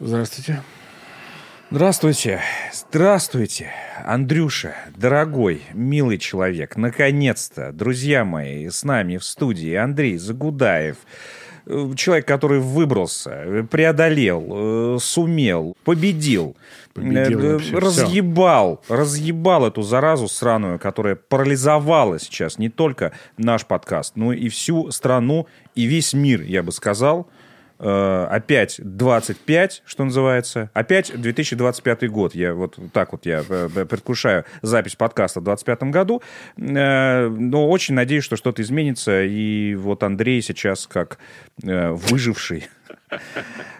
Здравствуйте. Здравствуйте. Здравствуйте, Андрюша, дорогой, милый человек. Наконец-то, друзья мои, с нами в студии Андрей Загудаев. Э, Человек, который выбрался, преодолел, э, сумел, победил, Победил э, вообще разъебал, разъебал эту заразу сраную, которая парализовала сейчас не только наш подкаст, но и всю страну и весь мир, я бы сказал. Э, опять 25, что называется. Опять 2025 год. Я вот так вот я э, предвкушаю запись подкаста в 2025 году. Э, Но очень надеюсь, что что-то изменится. И вот Андрей сейчас как выживший.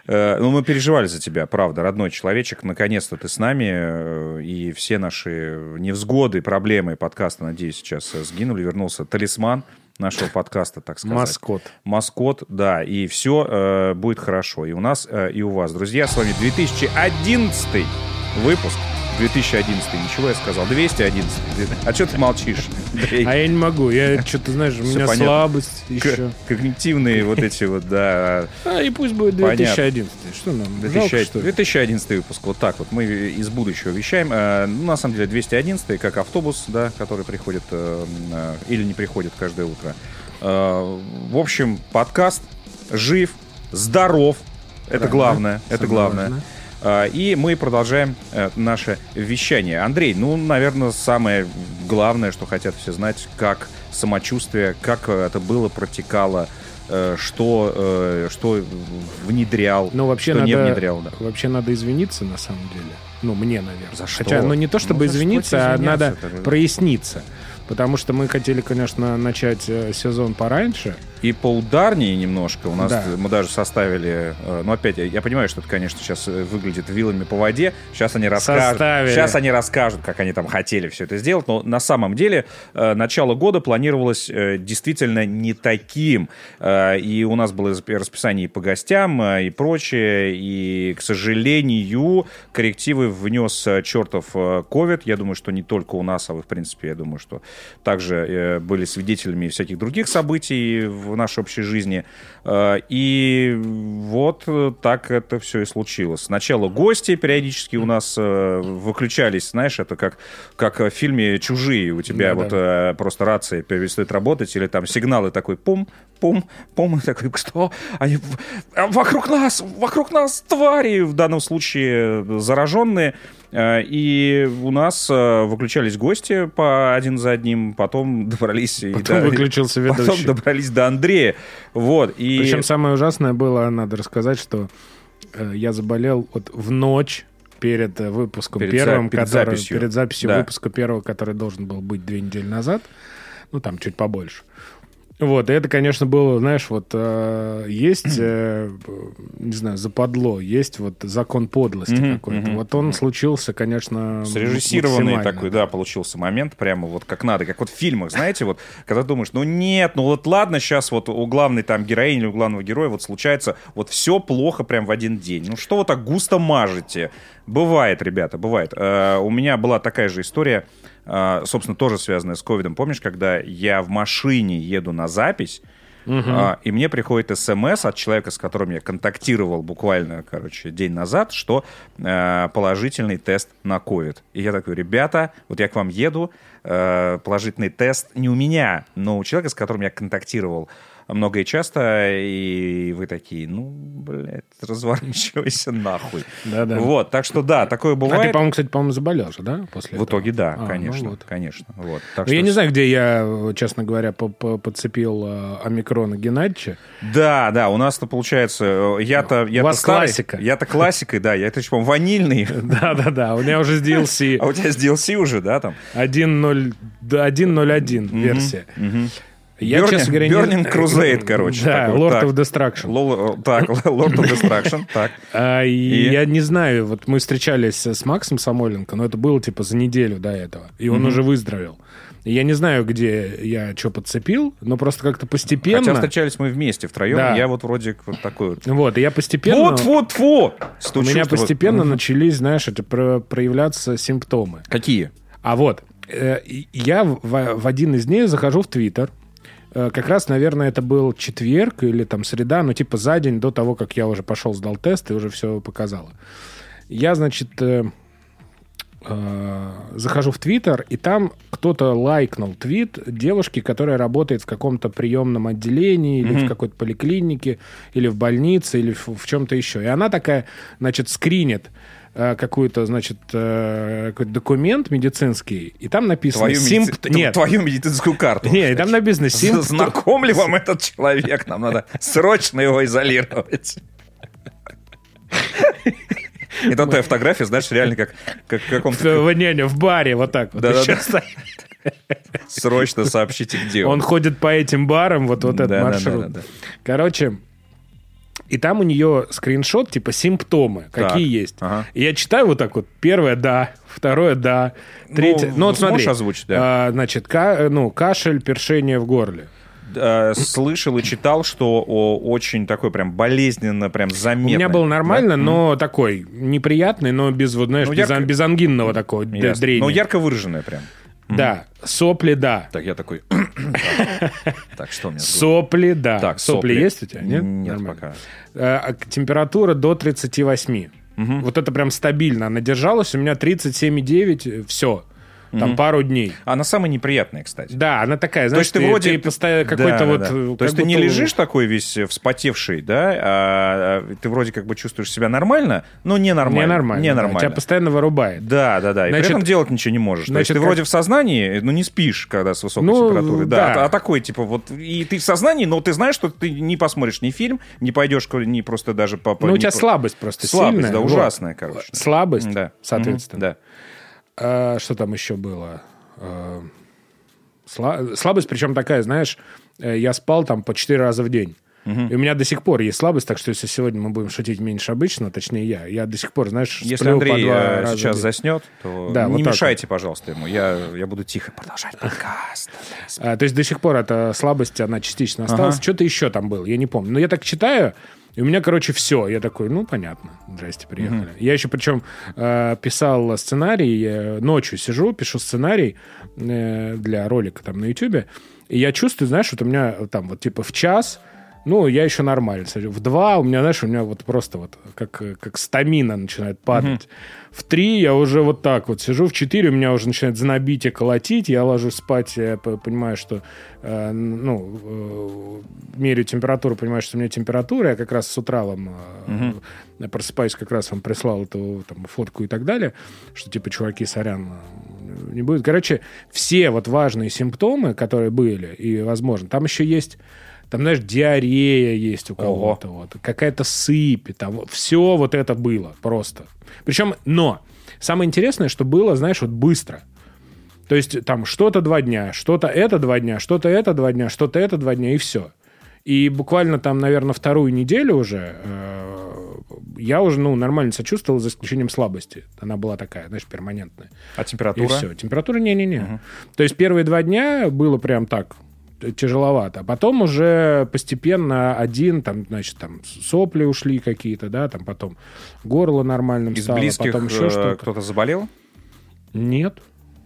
Ну, мы переживали за тебя, правда, родной человечек. Наконец-то ты с нами. И все наши невзгоды, проблемы подкаста, надеюсь, сейчас сгинули. Вернулся талисман нашего подкаста, так сказать. Маскот. Маскот, да, и все будет хорошо. И у нас, э, и у вас. Друзья, с вами 2011 выпуск. 2011, ничего я сказал. 211. А что ты молчишь? Андрей? А я не могу. Я что-то, знаешь, у меня понятно. слабость еще. Когнитивные вот эти вот, да. А, и пусть будет Понятно. 2011. Что нам? Жалко, 2000 что ли? 2011 выпуск, вот так вот. Мы из будущего вещаем. Э, Ну, на самом деле, 211 как автобус, да, который приходит э, э, или не приходит каждое утро. В общем, подкаст жив, здоров. Это главное. Это главное. А, И мы продолжаем э, наше вещание. Андрей, ну, наверное, самое главное, что хотят все знать, как самочувствие, как э, это было, протекало, э, что, что внедрял, Ну, вообще что надо, не внедрял. Да. вообще надо извиниться, на самом деле. Ну, мне, наверное. За что? Хотя, ну, не то чтобы Ну, извиниться, а извиняться? надо Это- проясниться. Потому что мы хотели, конечно, начать сезон пораньше. И поударнее немножко. У нас Да. мы даже составили. э, Ну, опять, я, понимаю, что это, конечно, сейчас э, выглядит вилами по воде. Сейчас они расскажут. Составили. Сейчас они расскажут, как они там хотели все это сделать. Но на самом деле э, начало года планировалось действительно не таким. И у нас было расп- расписание и по гостям, и прочее. И, к сожалению, коррективы внес чертов ковид. Я думаю, что не только у нас, а вы, в принципе, я думаю, что также были свидетелями всяких других событий в нашей общей жизни. Э, И вот так это все и случилось. Сначала гости периодически у нас э, выключались, знаешь, это как, как в фильме «Чужие». У тебя Да-да. вот э, просто рация перестает работать, или там сигналы такой пум, пум, пум, и такой, что? Они вокруг нас, вокруг нас твари, в данном случае зараженные. Э, И у нас э, выключались гости по один за одним, потом добрались... и Потом до- выключился Потом ведущий. добрались до Андрея. Вот. И... Причем самое ужасное было, надо рассказать, что э, я заболел вот в ночь перед выпуском Перед первым, за- перед который, записью. перед записью Да. выпуска первого, который должен был быть две недели назад, ну там чуть побольше. Вот, и это, конечно, было, знаешь, вот э, есть, э, не знаю, западло, есть вот закон подлости Мгм, какой-то. мгм, Вот он случился, конечно, Срежиссированный такой, да, получился момент, прямо вот как надо, как вот в фильмах, знаете, вот, когда думаешь, ну нет, ну вот ладно, сейчас вот у главной там героини или у главного героя вот случается вот все плохо прям в один день. Ну что вы так густо мажете? Бывает, ребята, бывает. Э, у меня была такая же история, собственно, тоже связанная с ковидом. Помнишь, когда я в машине еду на запись, а, и мне приходит смс от человека, с которым я контактировал буквально, короче, день назад, что э, положительный тест на ковид. И я такой, ребята, вот я к вам еду, э, положительный тест не у меня, но у человека, с которым я контактировал много и часто, и вы такие, ну, блядь, разворачивайся нахуй. Да-да. Вот, так что да, такое А ты, бывает. по-моему, кстати, по-моему, заболел же, да, после в этого? итоге да, А, ну конечно, вот. конечно. Вот. Так Ну, я не знаю, где я, честно говоря, по- по- подцепил э, омикрона Геннадьевича. Да, да, у нас-то получается, э, я-то, я вас классика. Я-то классикой, да, я-то, по-моему, ванильный, Да-да-да, у меня уже с DLC а у тебя с DLC уже, да, там? 1.0 да, 1.01 версия. Я, Burning- честно говоря, не- Burning Crusade, короче, Да, такой, Lord так. of Destruction. Лол- Так, Lord of Destruction, так. А, и я не знаю, вот мы встречались с Максом Самойленко, но это было типа за неделю до этого, и он уже выздоровел. Я не знаю, где я что подцепил, но просто как-то постепенно... Хотя встречались мы вместе втроем, Да. я вот вроде вот такой вот. Вот, и я постепенно... Фу-фу-фу! У меня постепенно начались, знаешь, это про- проявляться симптомы. Какие? А вот, э, я в, в один из дней захожу в Твиттер, э, как раз, наверное, это был четверг или там среда, ну, типа за день до того, как я уже пошел, сдал тест и уже все показало. Я, значит, э, э, захожу в Твиттер, и там кто-то лайкнул твит девушки, которая работает в каком-то приемном отделении или в какой-то поликлинике, или в больнице, или в, в чем-то еще. И она такая, значит, скринит э, какую-то, значит, э, какой-то документ медицинский, и там написано... Твою, «Симп- медици- Нет, твою медицинскую карту. нет, и там написано... «Симп- Знаком ли вам этот человек? Нам надо срочно его изолировать. Это твоя фотография, знаешь, реально как, как в каком-то... в, не, не, в баре вот так вот. Да-да-да. Еще стоит. Срочно сообщите, где Он он. ходит по этим барам, вот, вот этот Да-да-да-да-да. маршрут. Короче, и там у нее скриншот, типа, симптомы, Так, какие есть. ага. И я читаю вот так вот. Первое, да. Второе, да. Третье, ну, вот смотри. озвучить, да. а, значит, ка- ну, кашель, першение в горле. Слышал и читал, что очень такой прям болезненно, прям заметно. У меня было нормально, но такой неприятный, но без, вот, знаешь, Ну, без, ярко- без ангинного такого Ясно. дрения. Ну, ярко выраженное прям. Да. Сопли, да. Так, я такой... Так, что у меня? Сопли, да. Так, сопли, есть у тебя? Нет? Нет, пока. Э, а температура до 38. Вот это прям стабильно. Она держалась, у меня 37,9, все. Там пару дней. Она самая неприятная, кстати. Да, она такая, То знаешь, есть ты вроде постоянно Да, какой-то да, вот... да. э, То как есть ты не лежишь такой весь э, вспотевший, да, а а ты вроде как бы чувствуешь себя нормально, но не нормально. Не да, нормально. Тебя постоянно вырубает. Да, да, да. И Значит- при этом делать ничего не можешь. То есть значит, ты как- вроде в сознании, но не спишь, когда с высокой Ну, температурой. Да. да. А, а такой, типа, вот, и ты в сознании, но ты знаешь, что ты не посмотришь ни фильм, не пойдешь, ни просто даже по... по- Ну, у тебя по- слабость просто Слабость, сильная. да, вот. ужасная, короче. Слабость, Да. соответственно. Мгм, Да. А, что там еще было? А, сла- Слабость, причем такая, знаешь, э, я спал там по 4 раза в день. И у меня до сих пор есть слабость, так что если сегодня мы будем шутить меньше обычно, точнее я, я до сих пор, знаешь, Если по Андрей два э, сейчас заснет, то Да, не вот так мешайте, пожалуйста, ему. Я, я буду тихо продолжать подкаст. А, то есть до сих пор эта слабость, она частично осталась. Ага. Что-то еще там было, я не помню. Но я так читаю, и у меня, короче, все. Я такой, ну, понятно, здрасте, приехали. Я еще причем э, писал сценарий, э, ночью сижу, пишу сценарий э, для ролика там на Ютубе, и я чувствую, знаешь, вот у меня там вот типа в час, ну, я еще нормально. В два у меня, знаешь, у меня вот просто вот как, как стамина начинает падать. В три я уже вот так вот сижу, в четыре у меня уже начинает знобить и колотить, я ложусь спать, я понимаю, что, э, ну, э, меряю температуру, понимаю, что у меня температура, я как раз с утра вам э, просыпаюсь, как раз вам прислал эту там, фотку и так далее, что типа, чуваки, сорян, э, не будет. Короче, все вот важные симптомы, которые были, и, возможно, там еще есть там, знаешь, диарея есть у кого-то, вот, какая-то сыпь, там, все вот это было просто. Причем, но, самое интересное, что было, знаешь, вот быстро. То есть там что-то два дня, что-то это два дня, что-то это два дня, что-то это два дня, и все. И буквально там, наверное, вторую неделю уже э, я уже, ну, нормально сочувствовал, за исключением слабости. Она была такая, знаешь, перманентная. А И температура? все. Температура не-не-не. То есть первые два дня было прям так тяжеловато. А потом уже постепенно один, там, значит, там сопли ушли какие-то, да, там потом горло нормальным Из стало, близких потом еще э, что-то. кто-то заболел? Нет.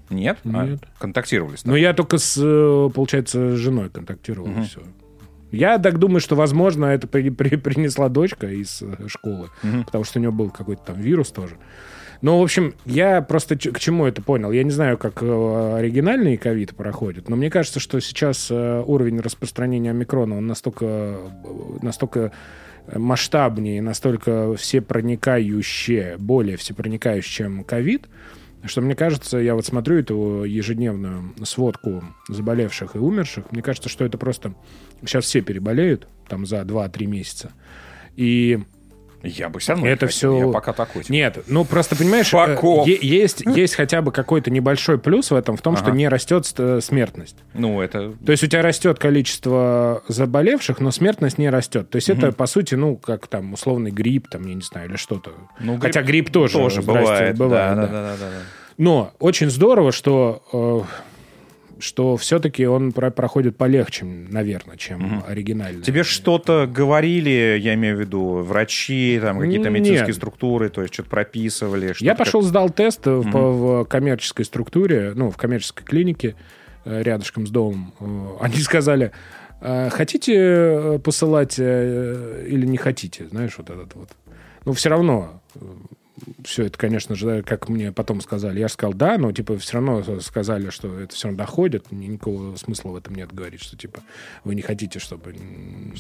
Нет? А, Нет. контактировали с Но тобой? я только с, э, получается, с женой контактировал, и все. Я так думаю, что, возможно, это при- при- принесла дочка из э, школы, потому что у нее был какой-то там вирус тоже. Ну, в общем, я просто к чему это понял. Я не знаю, как э, оригинальный ковид проходит, но мне кажется, что сейчас э, уровень распространения омикрона, он настолько, э, настолько масштабнее, настолько всепроникающее, более всепроникающее, чем ковид, что мне кажется, я вот смотрю эту ежедневную сводку заболевших и умерших, мне кажется, что это просто... Сейчас все переболеют, там, за 2-3 месяца. И Я бы все равно это не хотел. всё- Я пока такой. типа. нет, ну просто понимаешь, Факов. э, есть, есть хотя бы какой-то небольшой плюс в этом, в том, что Ага. не растет ст- смертность. Ну, это... То есть у тебя растет количество заболевших, но смертность не растет. То есть это, по сути, ну, как там условный грипп, там, я не знаю, или что-то. Ну, Хотя грипп тоже, тоже бывает. бывает, да, да. да, да, да, да. Но очень здорово, что, э, что все-таки он про- проходит полегче, наверное, чем оригинальный. Тебе что-то говорили, я имею в виду, врачи, там какие-то Нет. медицинские структуры, то есть что-то прописывали? Я что-то пошел, сдал тест э, в, по- в коммерческой структуре, ну, в коммерческой клинике. э, рядышком с домом, э, они сказали, «А хотите э, посылать или не хотите, знаешь, вот этот вот. Ну, все равно все это, конечно же, как мне потом сказали, я же сказал да, но типа все равно сказали, что это все равно доходит, ни- никакого смысла в этом нет говорить, что типа вы не хотите, чтобы...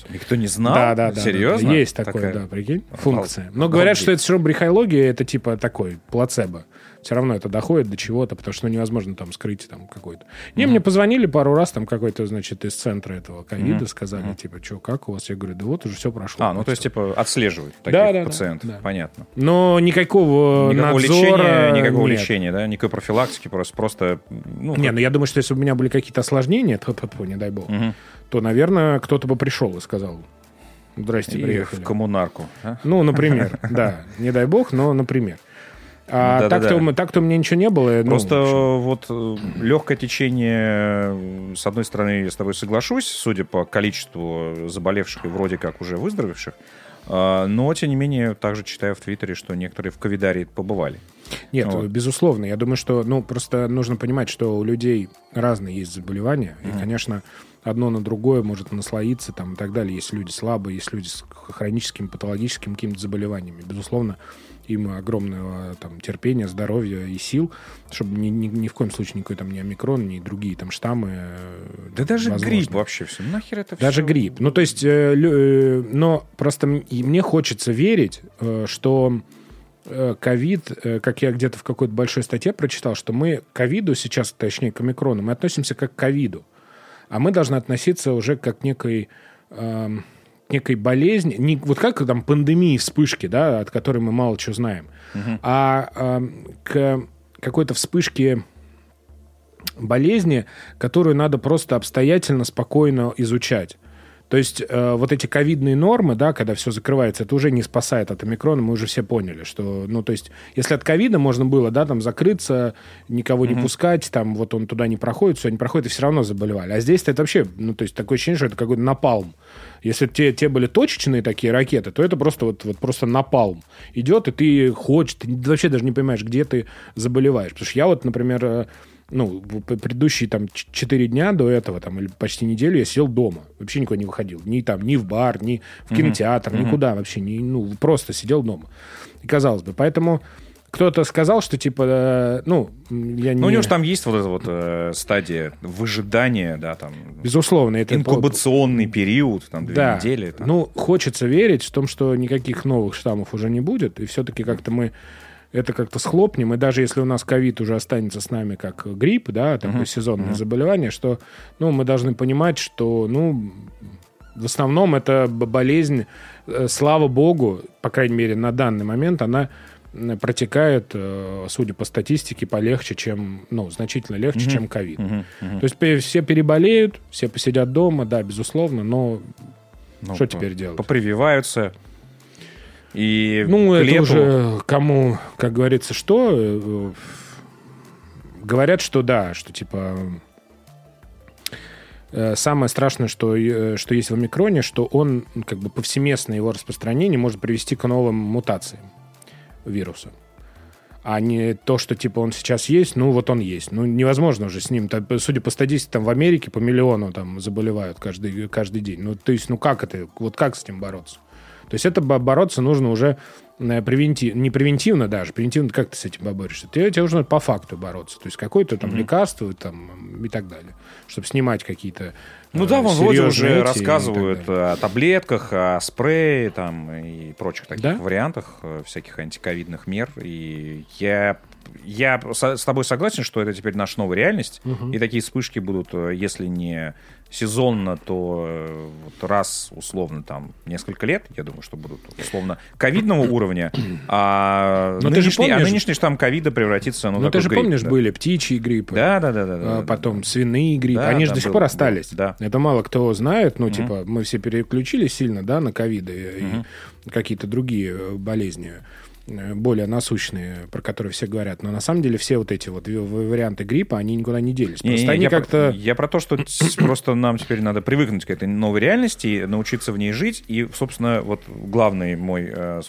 Никто не знал? Да, да, да. Серьезно? да, Есть такое, Такая- да, прикинь, функция. Но говорят, что это все равно брехология, это типа такой плацебо. Все равно это доходит до чего-то, потому что ну, невозможно там скрыть там какой-то. Не, мне позвонили пару раз, там какой-то, значит, из центра этого ковида, сказали, типа, что, как у вас? Я говорю, да вот уже все прошло. А, ну то есть, типа, отслеживают таких Да, да, пациентов. да. Понятно. Но никакого, Никакого надзора лечения, никакого нет. лечения, да? Никакой профилактики, просто, просто ну, Не, как- ну я думаю, что если бы у меня были какие-то осложнения, то, не дай бог, Мгм. то, наверное, кто-то бы пришел и сказал, здрасте, И приехали. в коммунарку. а? Ну, например, да. Не дай бог, но например. А Ну, да-да-да. так-то, у м- так-то у меня ничего не было. ну, Просто общем. вот легкое течение, э, с одной стороны, я с тобой соглашусь, судя по количеству заболевших и вроде как уже выздоровевших, а, но, тем не менее, также читаю в Твиттере, что некоторые в ковидарии побывали. Нет, Вот. безусловно. Я думаю, что, ну, просто нужно понимать, что у людей разные есть заболевания. И, конечно, одно на другое может наслоиться там, и так далее. Есть люди слабые, есть люди с хроническими, патологическими какими-то заболеваниями. Безусловно, им огромного там, терпения, здоровья и сил, чтобы ни, ни, ни в коем случае никакой там ни омикрон, ни другие там штаммы. э, Да даже возможны. грипп вообще все. Нахер это Даже грипп. Ну, то есть, э, э, но просто мне хочется верить, э, что э, ковид, э, как я где-то в какой-то большой статье прочитал, что мы к ковиду сейчас, точнее, к омикрону, мы относимся как к ковиду. А мы должны относиться уже как к некой, эм, некой болезни, не, вот как там пандемии, вспышки, да, от которой мы мало чего знаем, а эм, к какой-то вспышке болезни, которую надо просто обстоятельно, спокойно изучать. То есть э, вот эти ковидные нормы, да, когда все закрывается, это уже не спасает от омикрона, мы уже все поняли, что, ну, то есть, если от ковида можно было, да, там закрыться, никого не пускать, там вот он туда не проходит, все, не проходит, и все равно заболевали. А здесь это вообще, ну, то есть, такое ощущение, что это какой-то напалм. Если те, те были точечные такие ракеты, то это просто вот, вот просто напалм. Идет, и ты хочешь, ты вообще даже не понимаешь, где ты заболеваешь. Потому что я вот, например, э, ну, предыдущие там четыре дня до этого, там, или почти неделю я сидел дома. Вообще никуда не выходил. Ни там, ни в бар, ни в кинотеатр, никуда вообще. Не, ну, просто сидел дома. И казалось бы. Поэтому кто-то сказал, что типа, э, ну, я не... Ну, у него же там есть вот эта вот э, стадия выжидания, да, там, Безусловно, это... инкубационный период, там, две да. недели. там. Ну, хочется верить в том, что никаких новых штаммов уже не будет, и все-таки как-то мы это как-то схлопнем, и даже если у нас ковид уже останется с нами как грипп, да, такое сезонное заболевание, что, ну, мы должны понимать, что, ну, в основном это болезнь, э, слава богу, по крайней мере, на данный момент, она протекает, э, судя по статистике, полегче, чем, ну, значительно легче, чем ковид. Мгм, мгм. То есть все переболеют, все посидят дома, да, безусловно, но Ну, что теперь делать? Попрививаются. И Ну, это лету- уже кому, как говорится, что. э, Говорят, что да, что типа э, самое страшное, что, э, что есть в омикроне, что он, ну, как бы повсеместное его распространение может привести к новым мутациям вируса. А не то, что типа он сейчас есть, ну вот он есть. Ну невозможно уже с ним. Судя по статистике, там в Америке по миллиону там заболевают каждый, каждый день. Ну то есть, ну как это, вот как с этим бороться? То есть это бо- бороться нужно уже э, превенти- не превентивно даже, превентивно как ты с этим поборешься? Тебе, тебе нужно по факту бороться. То есть какое-то там лекарство там, и так далее, чтобы снимать какие-то Ну э, да, вон вроде уже рассказывают о таблетках, о спрее там и прочих таких Да? вариантах э, всяких антиковидных мер. И я, я с тобой согласен, что это теперь наша новая реальность. И такие вспышки будут, э, если не сезонно, то э, вот раз условно там несколько лет, я думаю, что будут условно ковидного уровня, а Но ты же нынешний, а помнишь- нынешний штамм ковида превратится ну, Ну, ты же грипп, помнишь, да. были птичьи гриппы, Да, да, да, да. а, да, да, потом да. свиные гриппы. Да, Они же до сих был, пор остались. да. Это мало кто знает. Ну, типа, мы все переключились сильно, да, на ковиды и какие-то другие э, болезни. Э, более насущные, про которые все говорят. Но на самом деле все вот эти вот варианты гриппа, они никуда не делись. Просто не, они я, как-то... про, я про то, что просто нам теперь надо привыкнуть к этой новой реальности, научиться в ней жить. И, собственно, вот главный мой э,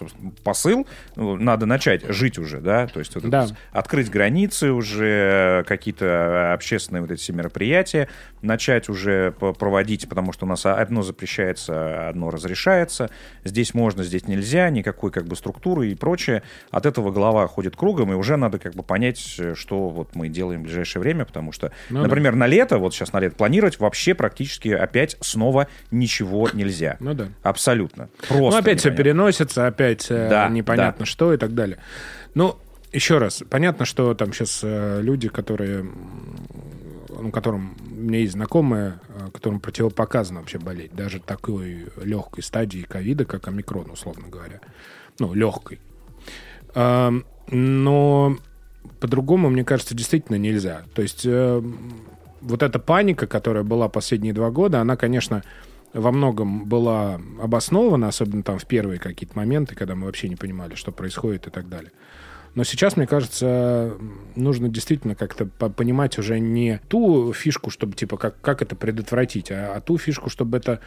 посыл, ну, надо начать жить уже, да, то есть вот Да. открыть границы уже, какие-то общественные вот эти все мероприятия, начать уже проводить, потому что у нас одно запрещается, одно разрешается. Здесь можно, здесь нельзя, никакой как бы структуры и прочее. От этого голова ходит кругом, и уже надо как бы понять, э, что вот мы делаем в ближайшее время, потому что, Ну да. например, на лето, вот сейчас на лето планировать вообще практически опять снова ничего нельзя. Ну да. Абсолютно. Просто Ну, опять все непонятно. переносится, опять э, Да, непонятно что и так далее. Ну, еще раз, понятно, что там сейчас люди, которые, ну, которым у меня есть знакомые, э, которым противопоказано вообще болеть, даже такой легкой стадии ковида, как омикрон, условно говоря. Ну, легкой. Но по-другому, мне кажется, действительно нельзя. То есть э, вот эта паника, которая была последние два года, она, конечно, во многом была обоснована, особенно там в первые какие-то моменты, когда мы вообще не понимали, что происходит и так далее. Но сейчас, мне кажется, нужно действительно как-то по- понимать уже не ту фишку, чтобы типа как, как это предотвратить, а, а ту фишку, чтобы это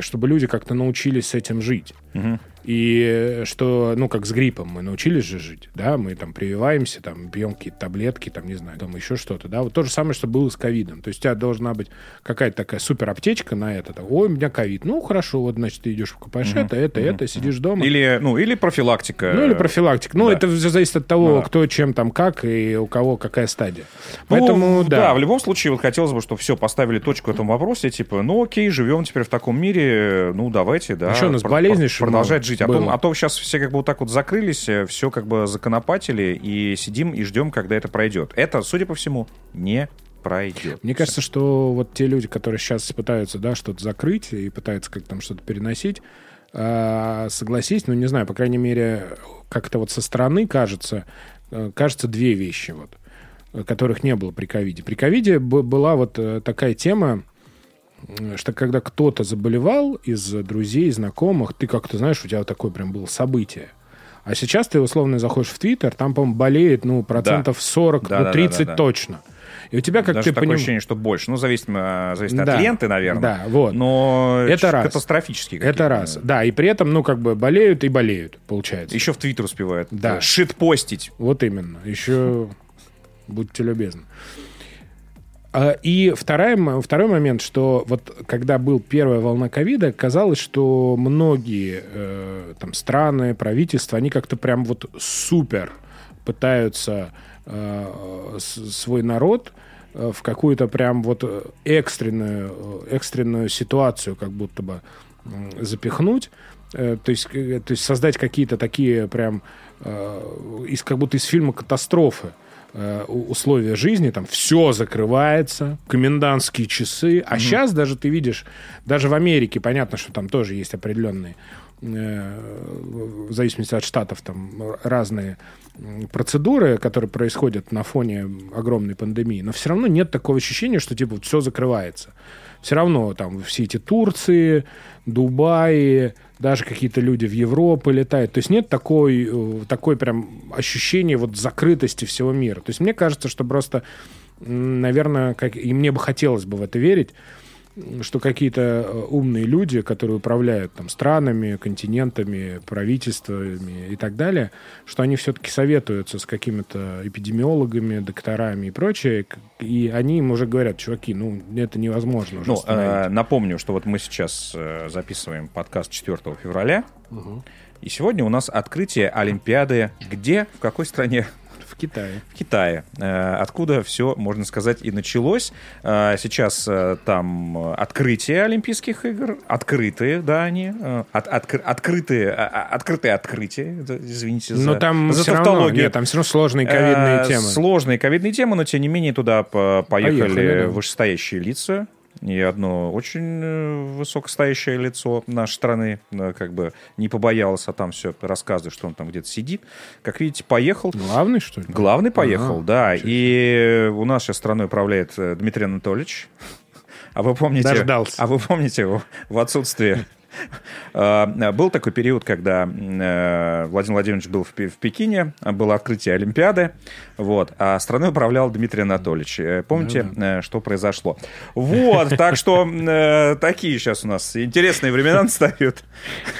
чтобы люди как-то научились с этим жить. Мгм. И что, ну, как с гриппом, мы научились же жить, да, мы там прививаемся, там, пьем какие-то таблетки, там, не знаю, там еще что-то, да, вот то же самое, что было с ковидом. То есть у тебя должна быть какая-то такая супер аптечка на это, там, ой, у меня ковид, ну, хорошо, вот, значит, ты идешь покупаешь это, это, это, сидишь дома. Или, ну, или профилактика. Ну, или профилактика. Ну, да. это все зависит от того, Да. кто чем там как и у кого какая стадия. Ну, Поэтому, да. в любом случае, вот хотелось бы, чтобы все поставили точку в этом вопросе, типа, ну окей, живем теперь в таком мире, ну давайте, да. Что, у нас ли, Продолжать много жить. А то, а то сейчас все как бы вот так вот закрылись, все как бы законопатили и сидим и ждем, когда это пройдет. Это, судя по всему, не пройдет. Мне кажется, что вот те люди, которые сейчас пытаются, да, что-то закрыть и пытаются как там что-то переносить, а, согласись, ну, не знаю, по крайней мере, как-то вот со стороны кажется, э, кажется две вещи вот, э, которых не было при ковиде. При ковиде была вот э, такая тема, э, что когда кто-то заболевал из друзей, знакомых, ты как-то, знаешь, у тебя вот такое прям было событие. А сейчас ты условно заходишь в Твиттер, там, по-моему, болеет, ну, процентов 40, Да, ну, да, да, 30 да, да. точно. И у тебя, как Даже ты такое поним- ощущение, что больше. Ну, зависит, э, зависит Да. от ленты, наверное. Да, вот. Но Это раз. катастрофические Это раз. Да, и при этом, ну, как бы болеют и болеют, получается. Еще в Твиттер успевают. Да. э, Шит-постить. Вот именно. Еще будьте любезны. А, И вторая, м- второй момент, что вот когда был первая волна ковида, казалось, что многие э, там страны, правительства, они как-то прям вот супер пытаются э, свой народ э, в какую-то прям вот экстренную, э, экстренную ситуацию как будто бы запихнуть. Э, То есть, то есть создать какие-то такие прям э, из, как будто из фильма катастрофы условия жизни, там все закрывается, комендантские часы. А сейчас даже ты видишь, даже в Америке, понятно, что там тоже есть определенные, э, в зависимости от штатов, там разные процедуры, которые происходят на фоне огромной пандемии, но все равно нет такого ощущения, что типа все закрывается. Все равно там все эти Турции, Дубаи, даже какие-то люди в Европу летают. То есть нет такой, э, такой прям ощущения вот закрытости всего мира. То есть мне кажется, что просто, наверное, как, и мне бы хотелось бы в это верить, что какие-то э, умные люди, которые управляют там странами, континентами, правительствами и так далее, что они все-таки советуются с какими-то эпидемиологами, докторами и прочее, и они им уже говорят, чуваки, ну это невозможно уже Ну, э, напомню, что вот мы сейчас э, записываем подкаст 4 февраля, и сегодня у нас открытие Олимпиады. Где, в какой стране? Китае. В Китае, э, откуда все, можно сказать, и началось. Э, Сейчас э, там открытие Олимпийских игр, открытые, да, они, от- откры- открытые, а- а- открытые открытия, извините за, Но там за все равно, тавтологию. нет, там все равно сложные ковидные темы. Сложные ковидные темы, но тем не менее туда по- поехали, Поехали, да. вышестоящие лица. И одно очень э, высокостоящее лицо нашей страны э, как бы не побоялось, а там все рассказывает, что он там где-то сидит. Как видите, поехал. Главный, что ли? Главный поехал, Ага, да. ничего И у нас сейчас страной управляет э, Дмитрий Анатольевич. А вы помните... Дождался. А вы помните, в- в отсутствие А, Был такой период, когда э, Владимир Владимирович был в Пе- в Пекине, а было открытие Олимпиады, вот, а страной управлял Дмитрий Анатольевич. Э, Помните, э, что произошло? Вот, так что такие сейчас у нас интересные времена настают.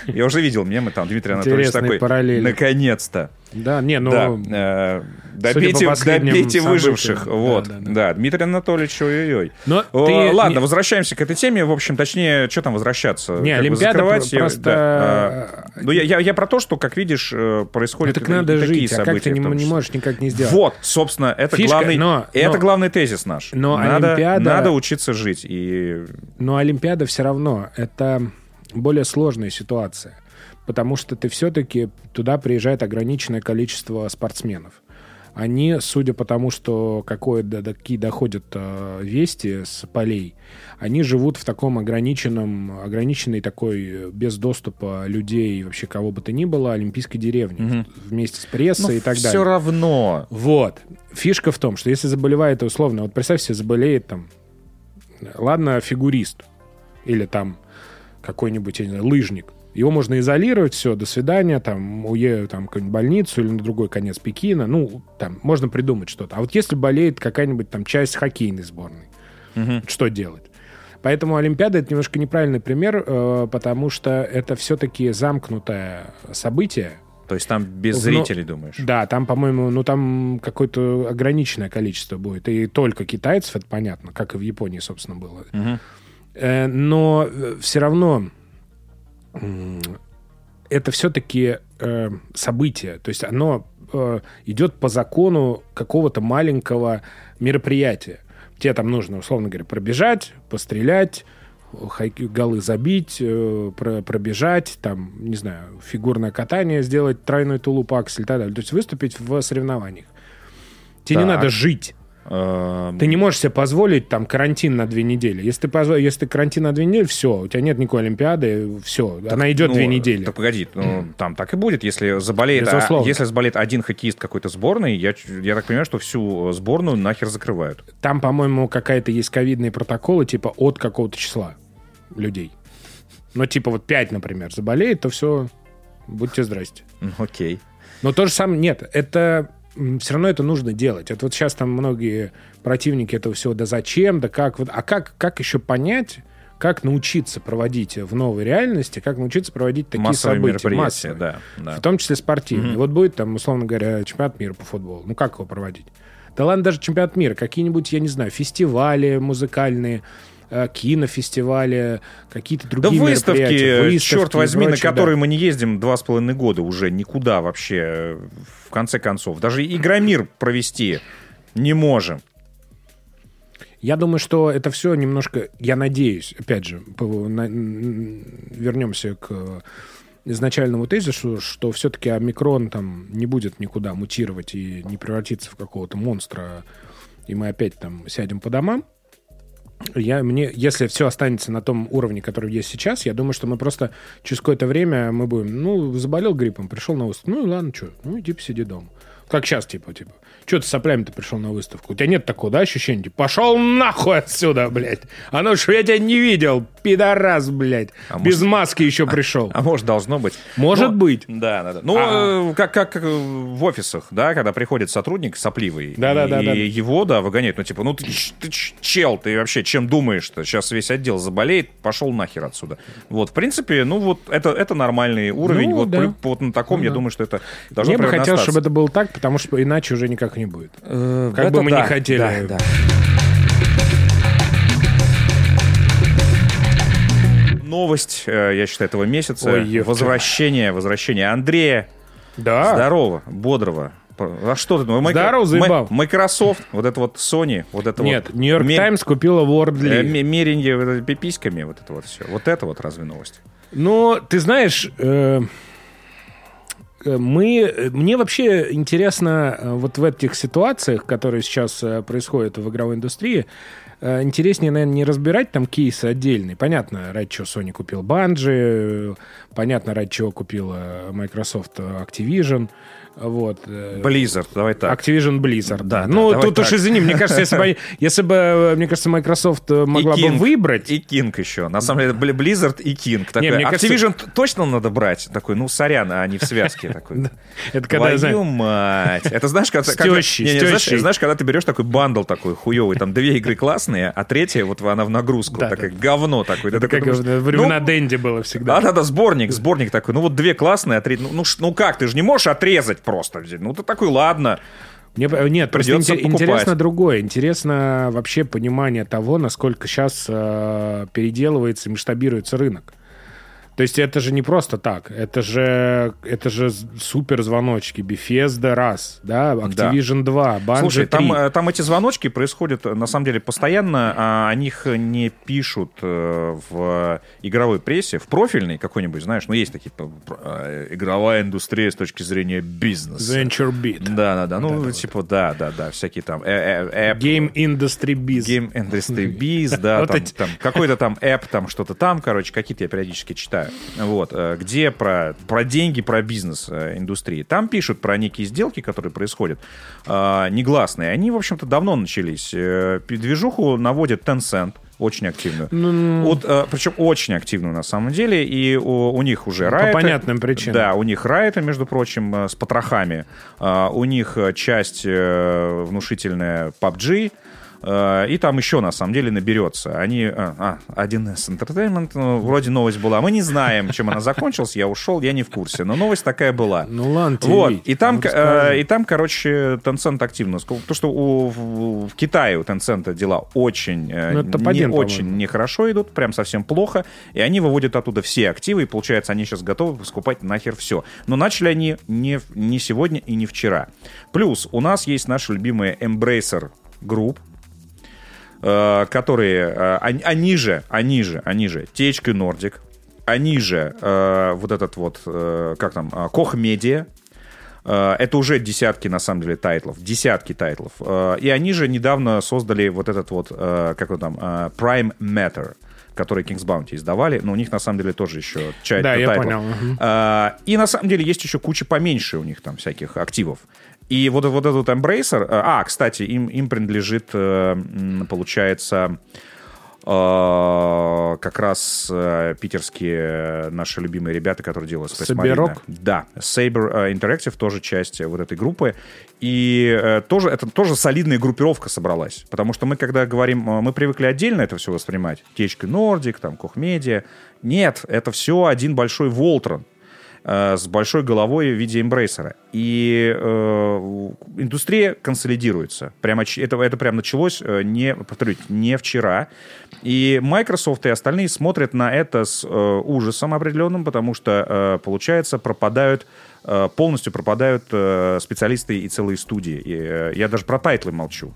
Я уже видел мемы, там Дмитрий Анатольевич такой, параллели. наконец-то. Да, не, ну... Да, э, добейте, последним добейте событиям, выживших. да, Вот, да, да, да. Дмитрий Анатольевич, ой-ой-ой. Но О, ты Ладно, не- возвращаемся к этой теме. В общем, точнее, что там возвращаться? Не, Как бы Олимпиада закрывать просто- да. А, Ну, я, я, я про то, что, как видишь, э, происходят Ну, так надо такие жить, а как события. ты не, не можешь никак не сделать? Вот, собственно, это Фишка, главный, но- это но- главный тезис наш. но надо, Олимпиада- надо учиться жить. И Но Олимпиада все равно это более сложная ситуация, потому что ты все-таки туда приезжает ограниченное количество спортсменов. Они, судя по тому, что какое, до- до- какие доходят э, вести с полей, они живут в таком ограниченном, ограниченной такой, э, без доступа людей, вообще кого бы то ни было, олимпийской деревне, Мгм. вместе с прессой и так все далее. равно. Вот. Фишка в том, что если заболевает, условно, вот представь себе, заболеет там, ладно, фигурист или там какой-нибудь, я не знаю, лыжник. Его можно изолировать, все, до свидания, там, уеду там, в какую-нибудь больницу или на другой конец Пекина, ну, там, можно придумать что-то. А вот если болеет какая-нибудь там часть хоккейной сборной, Мгм. что делать? Поэтому Олимпиада это немножко неправильный пример, э, потому что это все-таки замкнутое событие, То есть там без Ну, зрителей, думаешь? да, там, по-моему, ну там какое-то ограниченное количество будет. И только китайцев, это понятно, как и в Японии, собственно, было. Э, но все равно это все-таки э, событие. То есть оно э, идет по закону какого-то маленького мероприятия. Тебе там нужно, условно говоря, пробежать, пострелять, голы забить, э, про- пробежать, там, не знаю, фигурное катание сделать, тройной тулуп аксель и так далее. То есть выступить в соревнованиях. Тебе не Так. надо жить. Эм, Ты не можешь себе позволить там карантин на две недели. Если ты, позво- если ты карантин на две недели, все, у тебя нет никакой Олимпиады, все, она идет Ну, две недели. Так погоди, ну, там так и будет, если заболеет, а, если заболеет один хоккеист какой-то сборной, я, я так понимаю, что всю сборную нахер закрывают. Там, по-моему, какая-то есть ковидные протоколы, типа от какого-то числа людей. Ну, типа вот 5, например, заболеет, то все, будьте здрасте. Окей. Но то же самое, нет, это все равно это нужно делать. Это вот сейчас там многие противники этого всего, да зачем, да как, вот, а как, как еще понять, как научиться проводить в новой реальности, как научиться проводить такие Массовые события, массовые, да. да. в том числе спортивные. Мгм. Вот будет там, условно говоря, чемпионат мира по футболу. Ну как его проводить? Да ладно, даже чемпионат мира, какие-нибудь, я не знаю, фестивали музыкальные, кинофестивали, какие-то Да другие выставки, мероприятия, выставки черт возьми, на прочее, да. которые мы не ездим два с половиной года уже никуда вообще, в конце концов. Даже Игромир провести не можем. Я думаю, что это все немножко, я надеюсь, опять же, на- вернемся к изначальному тезису, что все-таки омикрон там не будет никуда мутировать и не превратиться в какого-то монстра, и мы опять там сядем по домам. Я, мне, если все останется на том уровне, который есть сейчас, я думаю, что мы просто через какое-то время мы будем, ну, заболел гриппом, пришел на выставку, ну, ладно, что, ну, иди посиди дома. Как сейчас, типа, типа, что ты соплями-то пришел на выставку? У тебя нет такого, да, ощущения? Типа, пошел нахуй отсюда, блядь. А ну что я тебя не видел, пидорас, блядь. А Без может- маски еще пришел. А может, должно быть. Может Ну, быть. Да, да, да. Ну, А. э, как, как, как в офисах, да, когда приходит сотрудник сопливый, Да-да-да, и да. его, да, выгоняют. Ну, типа, ну, ты, ты чел, ты вообще чем думаешь-то? Сейчас весь отдел заболеет, пошел нахер отсюда. Вот, в принципе, ну, вот это, это нормальный уровень. Ну, вот, да. плю- вот на таком, Ну, я да. думаю, что это должно Мне бы хотелось, остаться. чтобы это было так, потому что иначе уже никак не будет. Э, Как бы мы да, ни хотели. да, да. Новость, э, я считаю, этого месяца. Ой, возвращение, возвращение Андрея. Да. Здорово, бодрого. А что ты думаешь? Здорово, заебал. Microsoft, вот это вот Sony, вот это Нет, вот... Нью-Йорк ме- Таймс купила э, Wordly. ме- меренье вот это пиписьками, вот это вот все. Вот это вот разве новость? Ну, ты знаешь, э, э, мы, э, мне вообще интересно э, вот в этих ситуациях, которые сейчас э, происходят в игровой индустрии, э, интереснее, наверное, не разбирать там кейсы отдельные. Понятно, ради чего Sony купил Bungie, э, понятно, ради чего купила Microsoft э, Activision, Вот. э, Blizzard, давай так. Activision Blizzard. Да, да, ну, давай тут уж так. извини, мне кажется, если бы, они- если бы, э, мне кажется, Microsoft э, могла бы King. выбрать, И King еще. На самом деле, Бли- Blizzard и King. Такой, мне кажется- Activision т- точно надо брать? Такой, ну, сорян, а они в связке. Такой. это когда, Твою мать. Это знаешь, когда... Не, не, знаешь, когда ты берешь такой бандл такой хуевый, там две игры классные, а третья, вот она в нагрузку, Да, такое говно такое. Это как времена ну, Дэнди было всегда. Да, да, да, сборник, сборник такой. Ну вот две классные, а третья. Ну, ну, ну как, ты же не можешь отрезать просто. Ну ты такой, ладно. Мне, по- нет, просто Придется покупать. интересно другое. Интересно вообще понимание того, насколько сейчас переделывается и масштабируется рынок. То есть это же не просто так. Это же, это же супер звоночки. Bethesda раз, да, Activision 2, Bungie Слушай, 3. там, э, там эти звоночки происходят, э, на самом деле, постоянно. а О них не пишут э, в игровой прессе, в профильной какой-нибудь, знаешь, ну, есть такие игровая индустрия с точки зрения бизнеса. Venture Beat. Да, да, да. Ну, Вот это типа, да, да, да. Всякие там app, Game Industry Biz. Game Industry Biz, да, Вот там какой-то там app, там что-то там, короче, какие-то я периодически читаю. Вот, э, где про, про деньги, про бизнес э, индустрии. Там пишут про некие сделки, которые происходят, э, негласные. Они, в общем-то, давно начались. Движуху наводит Tencent, очень активную. Ну, Вот, э, причем очень активную на самом деле, и у, у них уже Riot... понятным причинам. Да, у них Riot, между прочим, с потрохами. У них часть э, внушительная PUBG, и там еще, на самом деле, наберется. Они... А, а, 1С Entertainment, ну, вроде новость была. Мы не знаем, чем она закончилась, я ушел, я не в курсе. Но новость такая была. Ну ладно, Вот, и там, Ну, э, и там, короче, Tencent активно. То, что у, в, в Китае у Tencent дела очень, э, Ну, не, топ-1, очень нехорошо идут, прям совсем плохо, и они выводят оттуда все активы, и получается, они сейчас готовы скупать нахер все. Но начали они не, не сегодня и не вчера. Плюс у нас есть наши любимые Embracer Group, э, которые, э, они, они же, они же, они же, THQ Nordic, они же, э, вот этот вот, э, как там, э, Koch Media, Э, Это уже десятки, на самом деле, тайтлов. Десятки тайтлов. Э, И они же недавно создали вот этот вот, э, как он там, э, Prime Matter, который King's Bounty издавали, но у них, на самом деле, тоже еще часть Да, я тайтлов. понял, мгм. Э, И, на самом деле, есть еще куча поменьше у них там всяких активов. И вот, вот этот Embracer... э, А, кстати, им, им принадлежит, э, получается, э, как раз питерские наши любимые ребята, которые делают Space Marine. Да, Saber Interactive тоже часть вот этой группы. И тоже, это тоже солидная группировка собралась. Потому что мы, когда говорим, мы привыкли отдельно это все воспринимать. THQ Nordic, там, Koch Media. Нет, это все один большой э, с большой головой в виде Embracer'а. И э, индустрия консолидируется. Прямо, это, это прям началось, э, не, повторюсь, не вчера. И Microsoft и остальные смотрят на это с э, ужасом определенным, потому что, э, получается, пропадают э, полностью пропадают э, специалисты и целые студии. Э, я даже про titles молчу.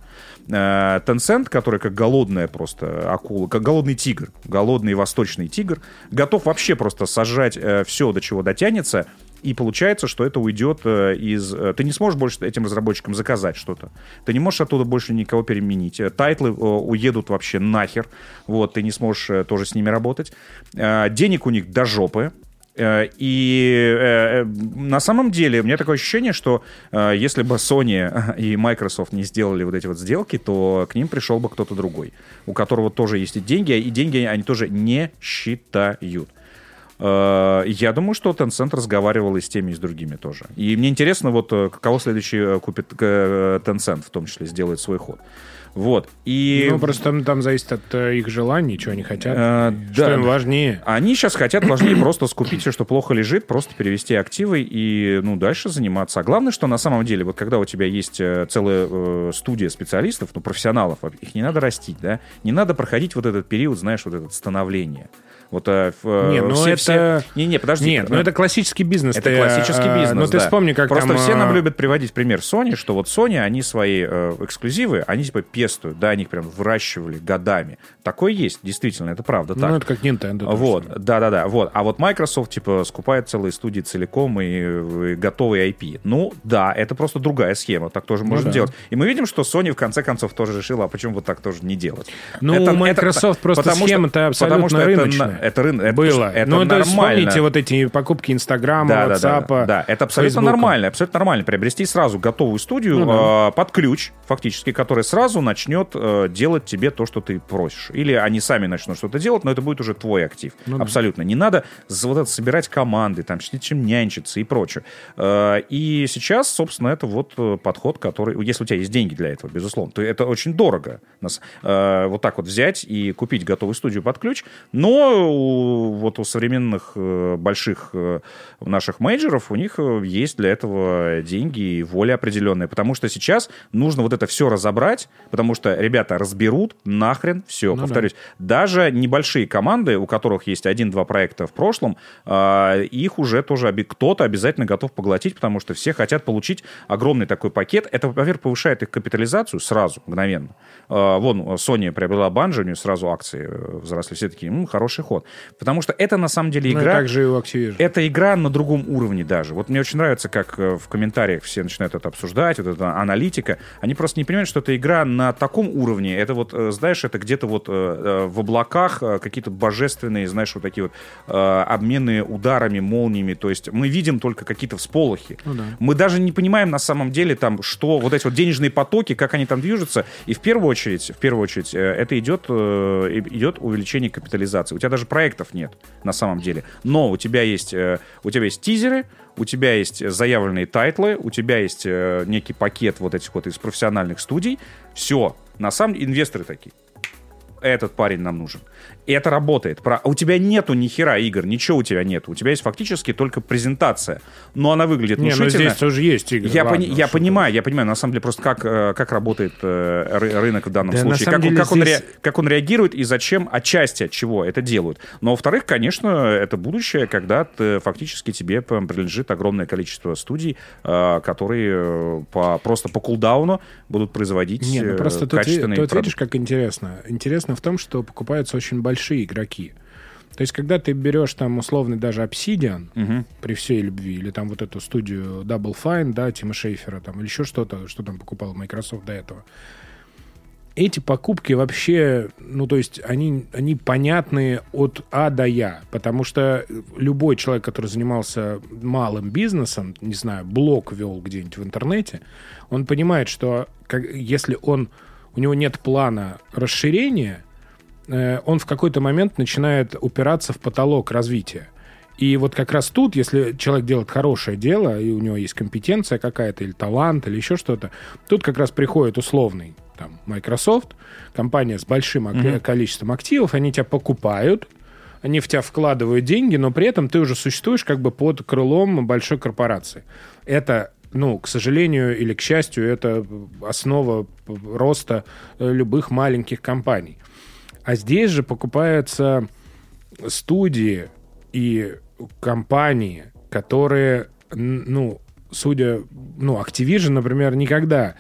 Э, Tencent, который как голодная просто акула, как голодный тигр, голодный восточный тигр, готов вообще просто сожрать все, до чего дотянется, и получается, что это уйдет э, из... э, Ты не сможешь больше этим разработчикам заказать что-то. Ты не можешь оттуда больше никого переменить. Э, Тайтлы э, уедут вообще нахер. Вот, ты не сможешь э, тоже с ними работать. Э, Денег у них до жопы. Э, И э, э, на самом деле у меня такое ощущение, что если бы Sony и Microsoft не сделали вот эти вот сделки, то к ним пришел бы кто-то другой, у которого тоже есть деньги, и деньги они тоже не считают. Я думаю, что Tencent разговаривал и с теми, и с другими тоже. И мне интересно, вот кого следующий купит Tencent, в том числе, сделает свой ход. Вот. И... Ну, просто там, там зависит от э, их желаний, чего они хотят. Э, что да. им важнее. Они сейчас хотят важнее просто скупить все, что плохо лежит, просто перевести активы и ну, дальше заниматься. А главное, что на самом деле, вот когда у тебя есть э, целая э, студия специалистов, ну, профессионалов, их не надо растить, да, не надо проходить вот этот период, знаешь, вот это становление. Вот, э, э, Не, ну все- это- все- Не, не, подожди. Нет, ну это классический бизнес. Это Ты, классический э, бизнес, Ну ты да. вспомни, как Просто там... все э, нам любят приводить пример Sony, что вот Sony, они свои э, эксклюзивы, они типа пестуют, да, они их прям выращивали годами. Такое есть, действительно, это правда так. Ну, это как Nintendo. Вот, да-да-да, вот. А вот Microsoft, типа, скупает целые студии целиком и, и готовые IP. Ну, да, это просто другая схема, так тоже можно да. делать. И мы видим, что Sony в конце концов тоже решила, а почему вот так тоже не делать? Ну, Это- у это- Microsoft просто потому что- схема-то потому абсолютно что это рыночная. это рынок. Это, Было. Это ну, нормально. вспомните вот эти покупки Инстаграма, да, да, WhatsApp, да, да, это абсолютно Фейсбука. нормально, абсолютно нормально приобрести сразу готовую студию Ну да. э, под ключ, фактически, которая сразу начнет э, делать тебе то, что ты просишь. Или они сами начнут что-то делать, но это будет уже твой актив. Ну да. абсолютно. Не надо вот это собирать команды, там, чем нянчиться и прочее. Э, и сейчас, собственно, это вот э, подход, который, если у тебя есть деньги для этого, безусловно, то это очень дорого. Нас, э, вот так вот взять и купить готовую студию под ключ. Но у, вот у современных э, больших э, наших менеджеров у них э, есть для этого деньги и воля определенная. Потому что сейчас нужно вот это все разобрать, потому что ребята разберут нахрен все. Ну Повторюсь, даже небольшие команды, у которых есть один-два проекта в прошлом, э, их уже тоже кто-то обязательно готов поглотить, потому что все хотят получить огромный такой пакет. Это, во-первых, повышает их капитализацию сразу, мгновенно. Э, Вон, Sony приобрела Банжи, у нее сразу акции взросли. Все такие, «М, хороший ход. Потому что это на самом деле Ну, игра... так же и у Activision. Это игра на другом уровне даже. Вот мне очень нравится, как э, в комментариях все начинают это обсуждать, вот эта аналитика. Они просто не понимают, что это игра на таком уровне. Это вот, э, знаешь, это где-то вот э, в облаках какие-то божественные, знаешь, вот такие вот обмены ударами, молниями. То есть мы видим только какие-то всполохи. Ну да. Мы даже не понимаем на самом деле там, что вот эти вот денежные потоки, как они там движутся. И в первую очередь, в первую очередь, это идет, идет увеличение капитализации. У тебя даже проектов нет на самом деле. Но у тебя есть, э, у тебя есть тизеры, у тебя есть заявленные тайтлы, у тебя есть э, некий пакет вот этих вот из профессиональных студий. Все. На самом деле инвесторы такие. Этот парень нам нужен. И это работает. Про- а У тебя нету ни хера игр, ничего у тебя нету. У тебя есть фактически только презентация. Но она выглядит Не, ну внушительно. здесь тоже есть игры. Я, ладно, пони- я понимаю, я понимаю, на самом деле, просто как, э, как работает э, ры- рынок в данном Да, случае, как, он- деле как, он здесь- ре- как он реагирует и зачем, отчасти от чего это делают. Но, во-вторых, конечно, это будущее, когда ты, фактически тебе принадлежит огромное количество студий, э, которые по, просто по кулдауну будут производить Не, ну просто тут, качественные тут видишь, продукты. как интересно. Интересно в том, что покупаются очень большие игроки. То есть, когда ты берешь там условный даже Obsidian, Мгм. при всей любви, или там вот эту студию Double Fine, да, Тима Шейфера, там, или еще что-то, что там покупал Microsoft до этого, эти покупки вообще, ну, то есть, они, они понятны от А до Я, потому что любой человек, который занимался малым бизнесом, не знаю, блог вел где-нибудь в интернете, он понимает, что как- если он, у него нет плана расширения, он в какой-то момент начинает упираться в потолок развития. И вот как раз тут, если человек делает хорошее дело, и у него есть компетенция какая-то, или талант, или еще что-то, тут как раз приходит условный там, Microsoft, компания с большим Мгм. количеством активов, они тебя покупают, они в тебя вкладывают деньги, но при этом ты уже существуешь как бы под крылом большой корпорации. Это, ну, к сожалению или к счастью, это основа п- роста э, любых маленьких компаний. А здесь же покупаются студии и компании, которые, ну, судя, ну, Activision, например, никогда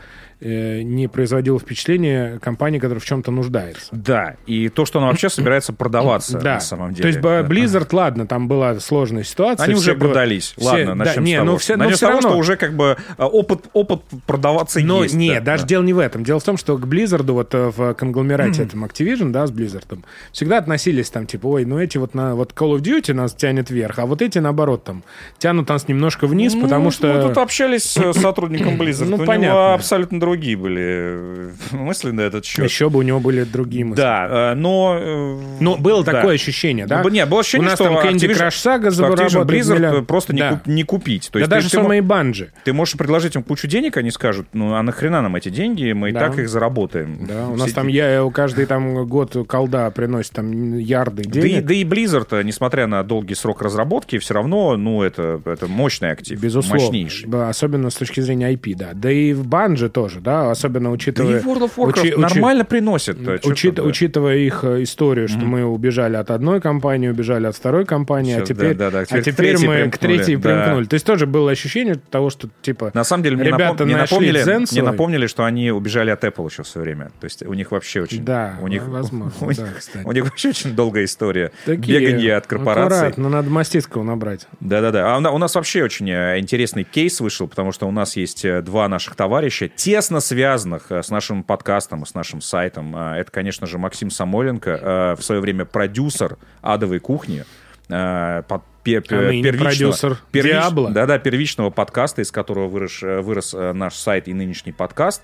не производила впечатление компании, которая в чем-то нуждается. Да, и то, что она вообще собирается продаваться Да. на самом деле. То есть Да. Blizzard, ладно, там была сложная ситуация. Они уже продались. все- Ладно, да, начнем не, с того. ну все, но Начнем с все того, равно. что уже как бы э, опыт, опыт продаваться Но есть. нет, да, даже да. дело не в этом. Дело в том, что к Blizzard, вот э, в конгломерате этом Activision, да, с Blizzard, всегда относились там, типа, ой, ну эти вот на вот Call of Duty нас тянет вверх, а вот эти, наоборот, там, тянут нас немножко вниз, Ну, потому Мы что... тут общались с э, сотрудником Blizzard. Ну, У него понятно. абсолютно другие были э, мысли на этот счет. Еще бы у него были другие мысли. Да, э, но... э, Но было да. такое ощущение, да? Ну, Нет, было ощущение, У нас что там Candy Activision- Crush Saga заработает Blizzard миллиард. просто не, Да. куп- не купить. То да есть даже ты, ты мо- самые банжи. ты можешь предложить им кучу денег, они скажут, ну а нахрена нам эти деньги, мы и Да. так их заработаем. Да, у нас Все там я, каждый там год колда приносит там ярды Да и, денег. да и Blizzard, несмотря на долгий срок разработки, все равно, ну, это, это мощный актив. Безусловно. Мощнейший. Да, особенно с точки зрения IP, да. Да и в банже тоже, да, особенно учитывая... и World of Warcraft учи- учи- нормально приносит. э, Учит- там, да. Учитывая их э, историю, что мы убежали от одной компании, убежали от второй компании, Сейчас, а теперь, да, да, да, а теперь к теперь мы к примкнули, третьей да. примкнули. То есть тоже было ощущение того, что типа... На самом деле, мне, Ребята напом- мне напомнили, дзен мне напомнили, что они убежали от Apple еще в свое время. То есть у них вообще очень... Да, у них, возможно, у них, да, кстати. у них вообще очень долгая история. Такие, Бегание от корпораций. Аккуратно, надо мастицкого набрать. Да-да-да. А у на- у нас вообще очень э, интересный кейс вышел, потому что у нас есть два наших товарища, тесно тесно связанных э, с нашим подкастом и с нашим сайтом. Э, Это, конечно же, Максим Самойленко, э, в свое время продюсер «Адовой кухни», э, под- пе- пе- А ныне продюсер «Диабло». Да-да, первичного подкаста, из которого вырос, вырос наш сайт и нынешний подкаст.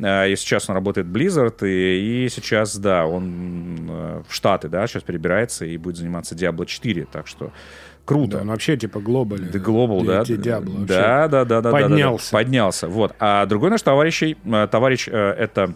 И сейчас он работает в Blizzard, и, и сейчас, да, он в Штаты, да, сейчас перебирается и будет заниматься Diablo 4, так что круто. Да, ну вообще типа глобаль. The Global, да. Диабло. Да, да, да, да. да, да, да. Поднялся. Поднялся. Вот. А другой наш товарищ, э, товарищ, э, это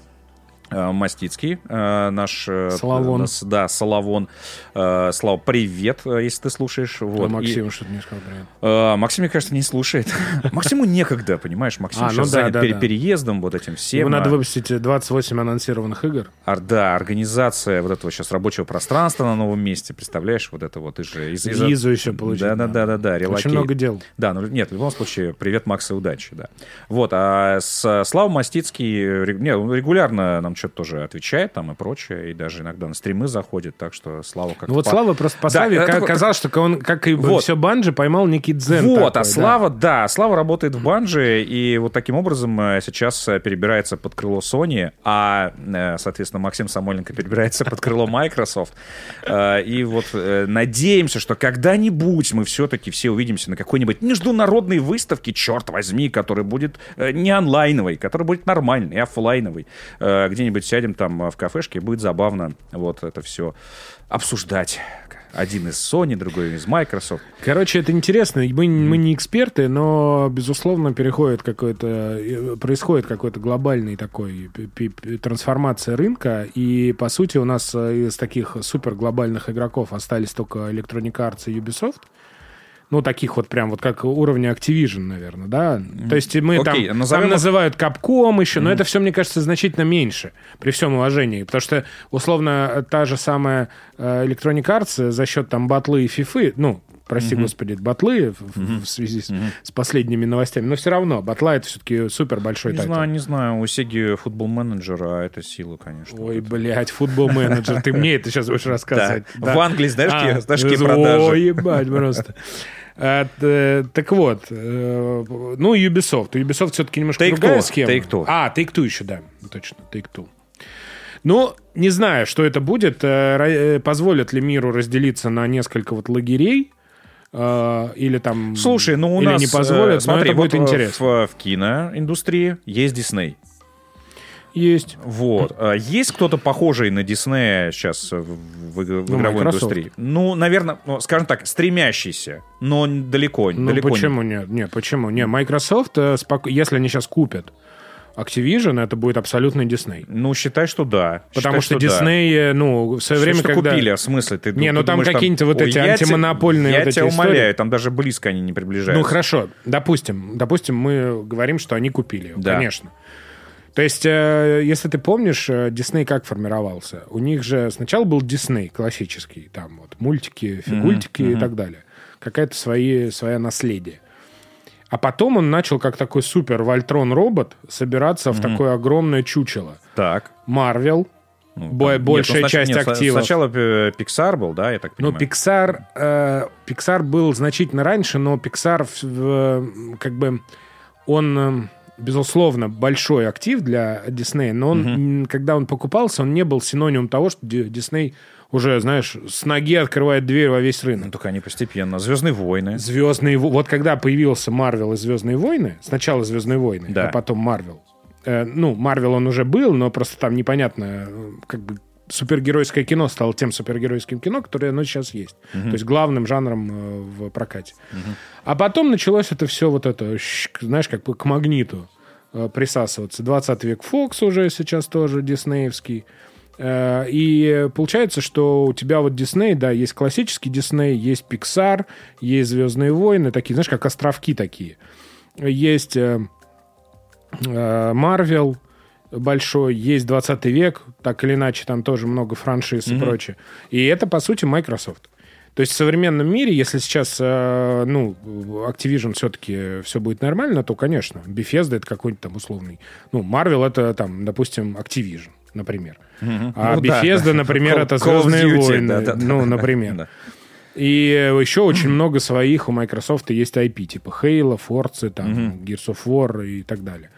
Мастицкий, э, наш... э, Соловон. да, Соловон. Э, Слава, привет, э, если ты слушаешь. А Вот. Максим что-то не сказал привет. Э, Максим, мне кажется, не слушает. Максиму некогда, понимаешь? Максим А, ну сейчас да, занят да, пере- да. переездом, вот этим всем. Ему надо а- выпустить 28 анонсированных игр. Ар- да, организация вот этого сейчас рабочего пространства на новом месте, представляешь, вот это вот, ты же из, из- Визу еще получить. Да, да, да, да, да, Очень много дел. Да, ну нет, в любом случае, привет, Макс, и удачи, да. Вот, а с Слава Мастицкий э, не, регулярно нам что-то тоже отвечает там и прочее, и даже иногда на стримы заходит, так что Слава как-то... Ну вот по- Слава просто по Да, Славе ка- такой- казалось, что он, как и Вот. все Банжи, поймал некий дзен. Вот, такой, а да. Слава, да. Слава работает в банже, и вот таким образом э, сейчас э, перебирается под крыло Sony, а, э, соответственно, Максим Самойленко перебирается под крыло Microsoft. И вот надеемся, что когда-нибудь мы все-таки все увидимся на какой-нибудь международной выставке, черт возьми, которая будет не онлайновой, которая будет нормальной, оффлайновой. Э, Где-нибудь сядем там э, в кафешке, будет забавно вот это все обсуждать. Один из Sony, другой из Microsoft. Короче, это интересно. Мы, мы не эксперты, но, безусловно, переходит какой-то, э, происходит какой-то глобальный такой трансформация рынка. И, по сути, у нас э, из таких супер глобальных игроков остались только Electronic Arts и Ubisoft. Ну, таких вот прям вот как уровня Activision, наверное, да? То есть мы Окей, там, назовем там называют Capcom еще, но это все, мне кажется, значительно меньше, при всем уважении. Потому что, условно, та же самая э, Electronic Arts за счет там Батлы и FIFA'ы, ну, прости господи, батлы в, в связи с, с последними новостями, но все равно, батла это все-таки супер большой Не тайтл. знаю, не знаю. У Sega'и Football Manager'а это сила, конечно. Ой, блядь, Football Manager, ты мне это сейчас будешь рассказывать. В Англии, знаешь, А, какие- какие Ой, продажи? ебать, просто. А, т- так вот, э, ну, Ubisoft. У Ubisoft все-таки немножко Take-Two, другая схема. Take-Two. А, Take-Two еще, да, точно, Take-Two. Ну, не знаю, что это будет. Э, э, Позволят ли миру разделиться на несколько вот лагерей? Э, Или там... Слушай, ну у или нас... не э, позволят, смотри, но это будет вот, э, интересно. В, в киноиндустрии есть Дисней. Есть. Вот. А Есть кто-то похожий на Диснея сейчас в, Ну, игровой Microsoft. индустрии? Ну, наверное, ну, скажем так, стремящийся, но далеко, Ну, далеко не- почему нет? Не, почему? Не, Microsoft, э, если они сейчас купят Activision, это будет абсолютный Дисней. Ну, считай, что да. Потому Считай, что да. Дисней, э, ну, в свое Что- время, что когда... купили, а в смысле? Ты, Не, ну ты там думаешь, какие-то вот эти антимонопольные Я вот эти тебя истории. умоляю, там даже близко они не приближаются. Ну, хорошо, допустим, допустим, мы говорим, что они купили Да. конечно. То есть, э, если ты помнишь, э, Дисней как формировался? У них же сначала был Дисней классический, там вот мультики, фигультики и так далее. Какая-то свои, свое наследие. А потом он начал как такой супер Вольтрон-робот собираться в такое огромное чучело. Так. Марвел, Ну, Бо- там- нет, большая ну, снач- часть нет, активов. Сначала э, Pixar был, да, я так Ну, понимаю. Pixar, э, Pixar был значительно раньше, но Pixar в- как бы он э, безусловно большой актив для Диснея, но он, м, когда он покупался, он не был синонимом того, что Ди- Дисней уже, знаешь, с ноги открывает дверь во весь Ну, рынок. только они постепенно. Звездные войны. Звездные во- вот когда появился Марвел и Звездные войны, сначала Звездные войны, Да. а потом Марвел. Э, ну, Марвел он уже был, но просто там непонятно, э, как бы супергеройское кино стало тем супергеройским кино, которое оно сейчас есть. То есть главным жанром э, в прокате. А потом началось это все вот это, знаешь, как к магниту э, присасываться. 20 век Фокс уже сейчас тоже диснеевский. Э, И получается, что у тебя вот Дисней, да, есть классический Дисней, есть Pixar, есть Звездные войны, такие, знаешь, как островки такие. Есть Марвел большой, есть 20 век, так или иначе, там тоже много франшиз и прочее. И это, по сути, Microsoft. То есть в современном мире, если сейчас, э, ну, Activision все-таки все будет нормально, то, конечно, Bethesda это какой-нибудь там условный. Ну, Marvel это там, допустим, Activision, например. А Ну да, Bethesda, да. например, Call- это Call Звездные Duty, войны. да-да-да. Ну, например. Да. И еще очень много своих у Microsoft есть IP, типа Halo, Forza, там, Gears of War и так далее.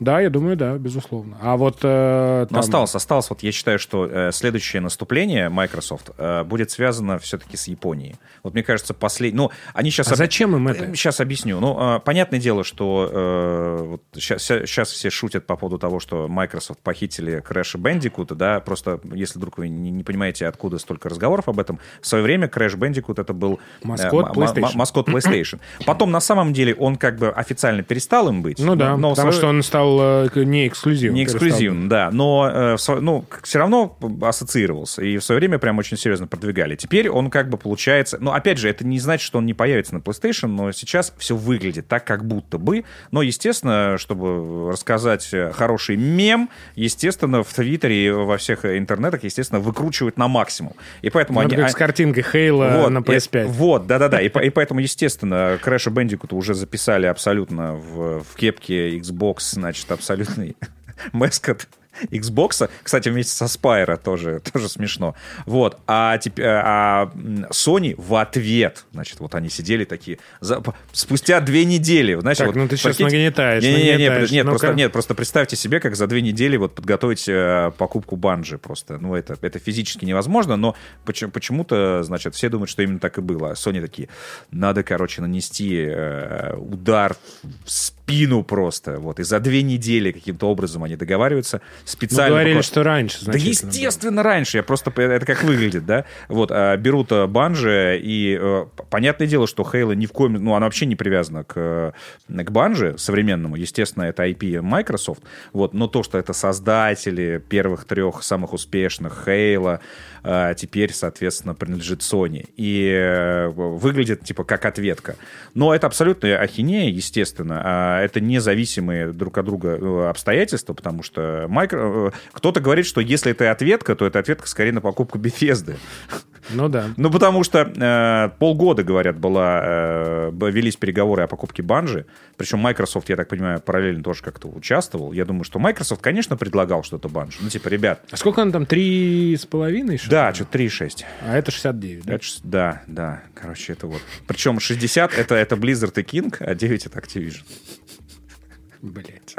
Да, я думаю, да, безусловно. А вот... Э, Но там- осталось, осталось. Вот я считаю, что э, следующее наступление Microsoft э, будет связано все-таки с Японией. Вот мне кажется, последний... Ну, они сейчас... А зачем им это? Сейчас объясню. Ну, э, понятное дело, что э, вот сейчас, сейчас все шутят по поводу того, что Microsoft похитили Crash Bandicoot, да, просто если вдруг вы не, не понимаете, откуда столько разговоров об этом, в свое время Crash Bandicoot это был... э, Маскот м- PlayStation. маскот PlayStation. Потом, на самом деле, он как бы официально перестал им быть. Ну да, но потому свое- что он стал э, к- не эксклюзивным. не эксклюзивно, да. Но э, ну, все равно ассоциировался. И в свое время прям очень серьезно продвигали. Теперь он как бы получается... Ну, опять же, это не значит, что он не появится на PlayStation, но сейчас все выглядит так, как будто бы. Но, естественно, чтобы рассказать э, хороший мем, естественно, в Твиттере и во всех интернетах, естественно, выкручивают на максимум. И поэтому Ну, они... как с картинкой Хейла Вот, на и- PS5. вот, да-да-да. И, и поэтому, естественно, Crash Bandicoot уже записали абсолютно в, в кепке Xbox, значит, абсолютный маскот Xbox. Кстати, вместе со Spyro тоже, тоже смешно. Вот. А, теперь, а м, Sony в ответ, значит, вот они сидели такие, за- спустя две недели, знаешь, Так, вот, ну ты сейчас прикиньте- нагнетаешь, Не-не-не, нагнетаешь. нет, Ну-ка. просто, нет, просто представьте себе, как за две недели вот подготовить э, покупку банжи просто. Ну, это, это физически невозможно, но почему- почему-то, значит, все думают, что именно так и было. А Sony такие, надо, короче, нанести э, удар в спину просто. Вот. И за две недели каким-то образом они договариваются Ну, специально. говорили, буквально- что раньше. да значительно было. естественно раньше, я просто это как выглядит, да. Вот а, берут а, банжи и э, понятное дело, что Хейла ни в коем, ну она вообще не привязана к э, к банже современному, естественно, это IP Microsoft, вот, но то, что это создатели первых трех самых успешных Хейла, теперь, соответственно, принадлежит Sony и э, выглядит типа как ответка. Но это абсолютная ахинея, естественно, а, это независимые друг от друга э, обстоятельства, потому что Micro... э, кто-то говорит, что если это ответка, то это ответка скорее на покупку Bethesda. Ну да. Ну, потому что э, полгода, говорят, была, э, велись переговоры о покупке банжи. Причем Microsoft, я так понимаю, параллельно тоже как-то участвовал. Я думаю, что Microsoft, конечно, предлагал что-то банжи. Ну, типа, ребят, А сколько он там? Три с половиной? что ли? да, что-то 3,6. А это 69, да? Это да, да, короче, это вот. Причем 60 это, это Blizzard и King, а 9 это Activision. Блять.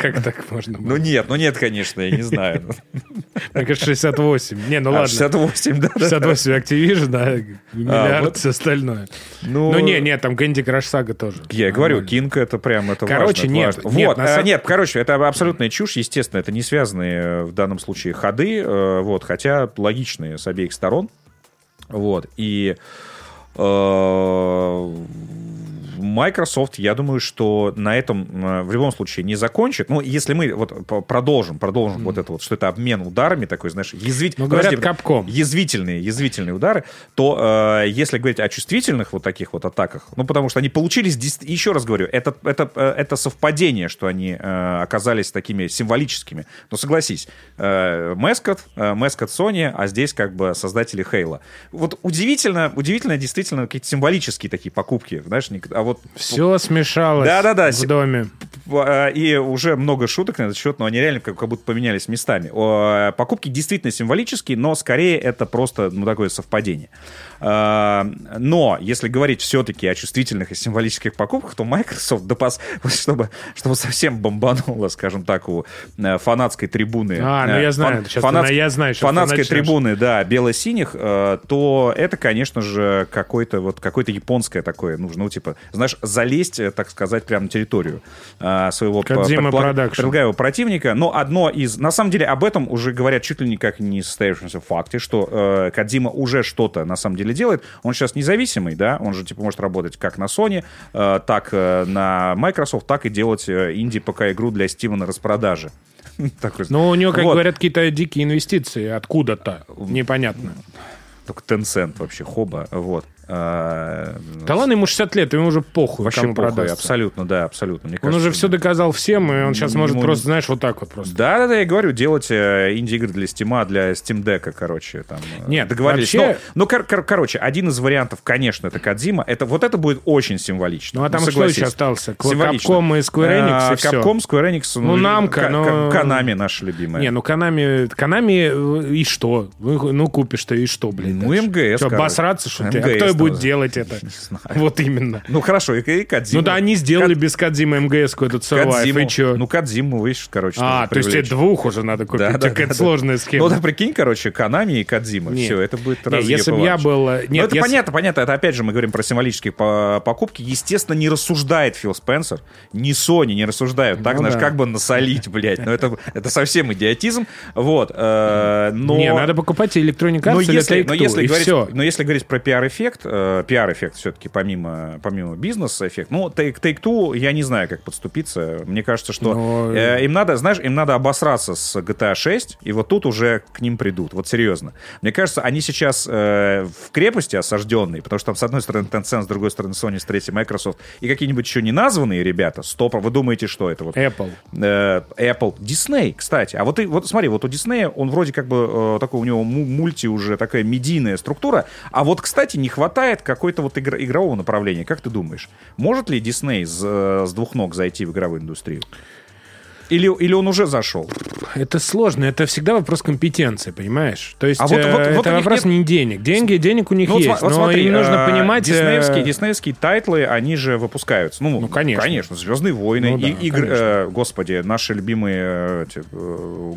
Как так можно было? Ну нет, ну нет, конечно, я не знаю. Мне кажется, 68. Не, ну А, ладно. 68, да. да. 68 Activision, да, миллиард, все остальное. Ну, Ну, не, не, там Candy Crush Saga тоже. Я говорю. Кинг это прям это Короче, нет, нет, вот, э, нет, короче, это абсолютная чушь, естественно, это не связанные э, в данном случае ходы, э, вот, хотя логичные с обеих сторон, вот, и Microsoft, я думаю, что на этом э, в любом случае не закончит. Ну, если мы вот продолжим, продолжим вот это вот, что это обмен ударами такой, знаешь, язвить... Ну, говорят, Подожди, Capcom. язвительные, язвительные удары, то э, если говорить о чувствительных вот таких вот атаках, ну, потому что они получились, еще раз говорю, это, это, э, это совпадение, что они э, оказались такими символическими. Но согласись, э, Мэскот, э, Мэскот Sony, а здесь как бы создатели Хейла. Вот удивительно, удивительно действительно какие-то символические такие покупки, знаешь, а вот Все смешалось Да-да-да, в си- доме. э, и уже много шуток на этот счет, но они реально как, как будто поменялись местами. Покупки действительно символические, но скорее это просто ну, такое совпадение. Э, Но если говорить все-таки о чувствительных и символических покупках, то Microsoft, допас, чтобы, чтобы совсем бомбануло, скажем так, у э, фанатской трибуны. А, ну э, я знаю, сейчас ты на- я знаю, сейчас ты фанатской начнешь. трибуны, да, бело-синих, то это, конечно же, какой-то вот какое-то японское такое нужно, ну, типа, знаешь, залезть, так сказать, прямо на территорию своего предполаг- предполагаемого противника. Но одно из... На самом деле об этом уже говорят чуть ли не как не состоявшемся факте, что э, Кодзима уже что-то на самом деле делает. Он сейчас независимый, да, он же, типа, может работать как на Sony, э, так э, на Microsoft, так и делать э, инди-ПК-игру для Steam на распродаже. Ну, у него, как Вот. говорят, какие-то дикие инвестиции откуда-то. Непонятно. Только Tencent вообще, хоба, вот. А, Да ладно, ему 60 лет, ему уже похуй, Вообще кому похуй, продастся. абсолютно, да, абсолютно. Мне Он кажется, уже все доказал всем, и он сейчас может ему- просто, знаешь, вот так вот просто. Да, да, да, я говорю, делать э, инди-игры для Steam, для Steam Deck, короче, там. э, Нет, договорились. вообще- Но, ну, кор- кор- короче, один из вариантов, конечно, это Кадзима. Это, вот это будет очень символично. Ну, а там что согласись. еще остался? К- Символично. Capcom и Square Enix, А, и. Capcom, Square Enix, Ну, Namco, Ка- но- Ка- Konami наша любимая. Не, ну Канами, Канами э, и что? Ну, ну, купишь ты и что, блин? Ну? МГС, Что, обосраться, что ли? А кто там. Будет делать это? Вот именно. Ну хорошо, и, и Кадзима. Ну да, они сделали без Кадзимы МГС-ку этот Survive, и чё? Ну, Кадзиму, видишь, короче. А, то есть тебе двух уже надо купить. Да, да, Какая да, сложная Ну, схема. да, прикинь, короче, Канами и Кадзима. Все, это будет разъеб если бы я был... Ну, Нет, это понятно, понятно. Это опять же мы говорим про символические по- покупки. Естественно, не рассуждает Фил Спенсер. Ни Sony не рассуждают. Так, Ну знаешь, как бы насолить, блядь. Ну, это, это совсем идиотизм. Вот. э, но... Не, надо покупать Electronic Arts но если, но, если говорить, все. но если говорить про пиар-эффект, э, пиар-эффект все-таки помимо, помимо бизнес-эффект, ну, Take- Take-Two, я не знаю, как подступиться. Мне кажется, что Но- э, им надо, знаешь, им надо обосраться с GTA 6, и вот тут уже к ним придут. Вот серьезно. Мне кажется, они сейчас э, в крепости осажденные, потому что там с одной стороны Tencent, с другой стороны Sony, с третьей Microsoft, и какие-нибудь еще не названные ребята, стоп, вы думаете, что это? Вот Apple. э, Apple, Disney, кстати. А вот, и, вот смотри, вот у Disney он вроде как бы э, такой, у него му- мульти уже такая медийная структура, а вот, кстати, не хватает какой-то вот игр- игрового направления. Как ты думаешь, может ли Disney с, э, с двух ног зайти в игровую индустрию? Или, или он уже зашел? Это сложно, это всегда вопрос компетенции, понимаешь? То есть А вот- э, вот- это вопрос нет- не денег. Деньги, денег у них Ну, есть, вот но смотри, им нужно э, понимать... э, Диснеевские, диснеевские тайтлы, они же выпускаются. Ну, Ну, конечно. Конечно, «Звездные войны», Ну да, и- игры, э, господи, наши любимые э, эти,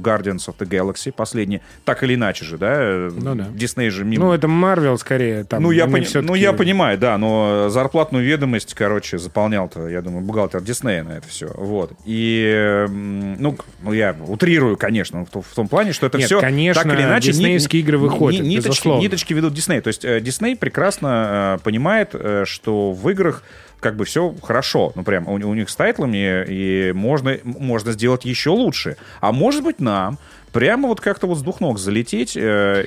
Guardians of the Galaxy, последние, так или иначе же, да? Ну да. Дисней же мимо. Ну, это Марвел скорее. Там, ну, я они пони- ну, я понимаю, да, но зарплатную ведомость, короче, заполнял-то, я думаю, бухгалтер Диснея на это все. Вот. И, ну, ну, я утрирую, конечно, в, том- в том плане, что это Нет, все конечно, так или иначе... ни- диснеевские игры ни- выходят, ни- ниточки, безусловно. ниточки ведут Дисней. То есть э, Дисней прекрасно э, понимает, э, что в играх как бы все хорошо, ну прям у, у них с тайтлами, и можно, можно сделать еще лучше. А может быть нам прямо вот как-то вот с двух ног залететь, э,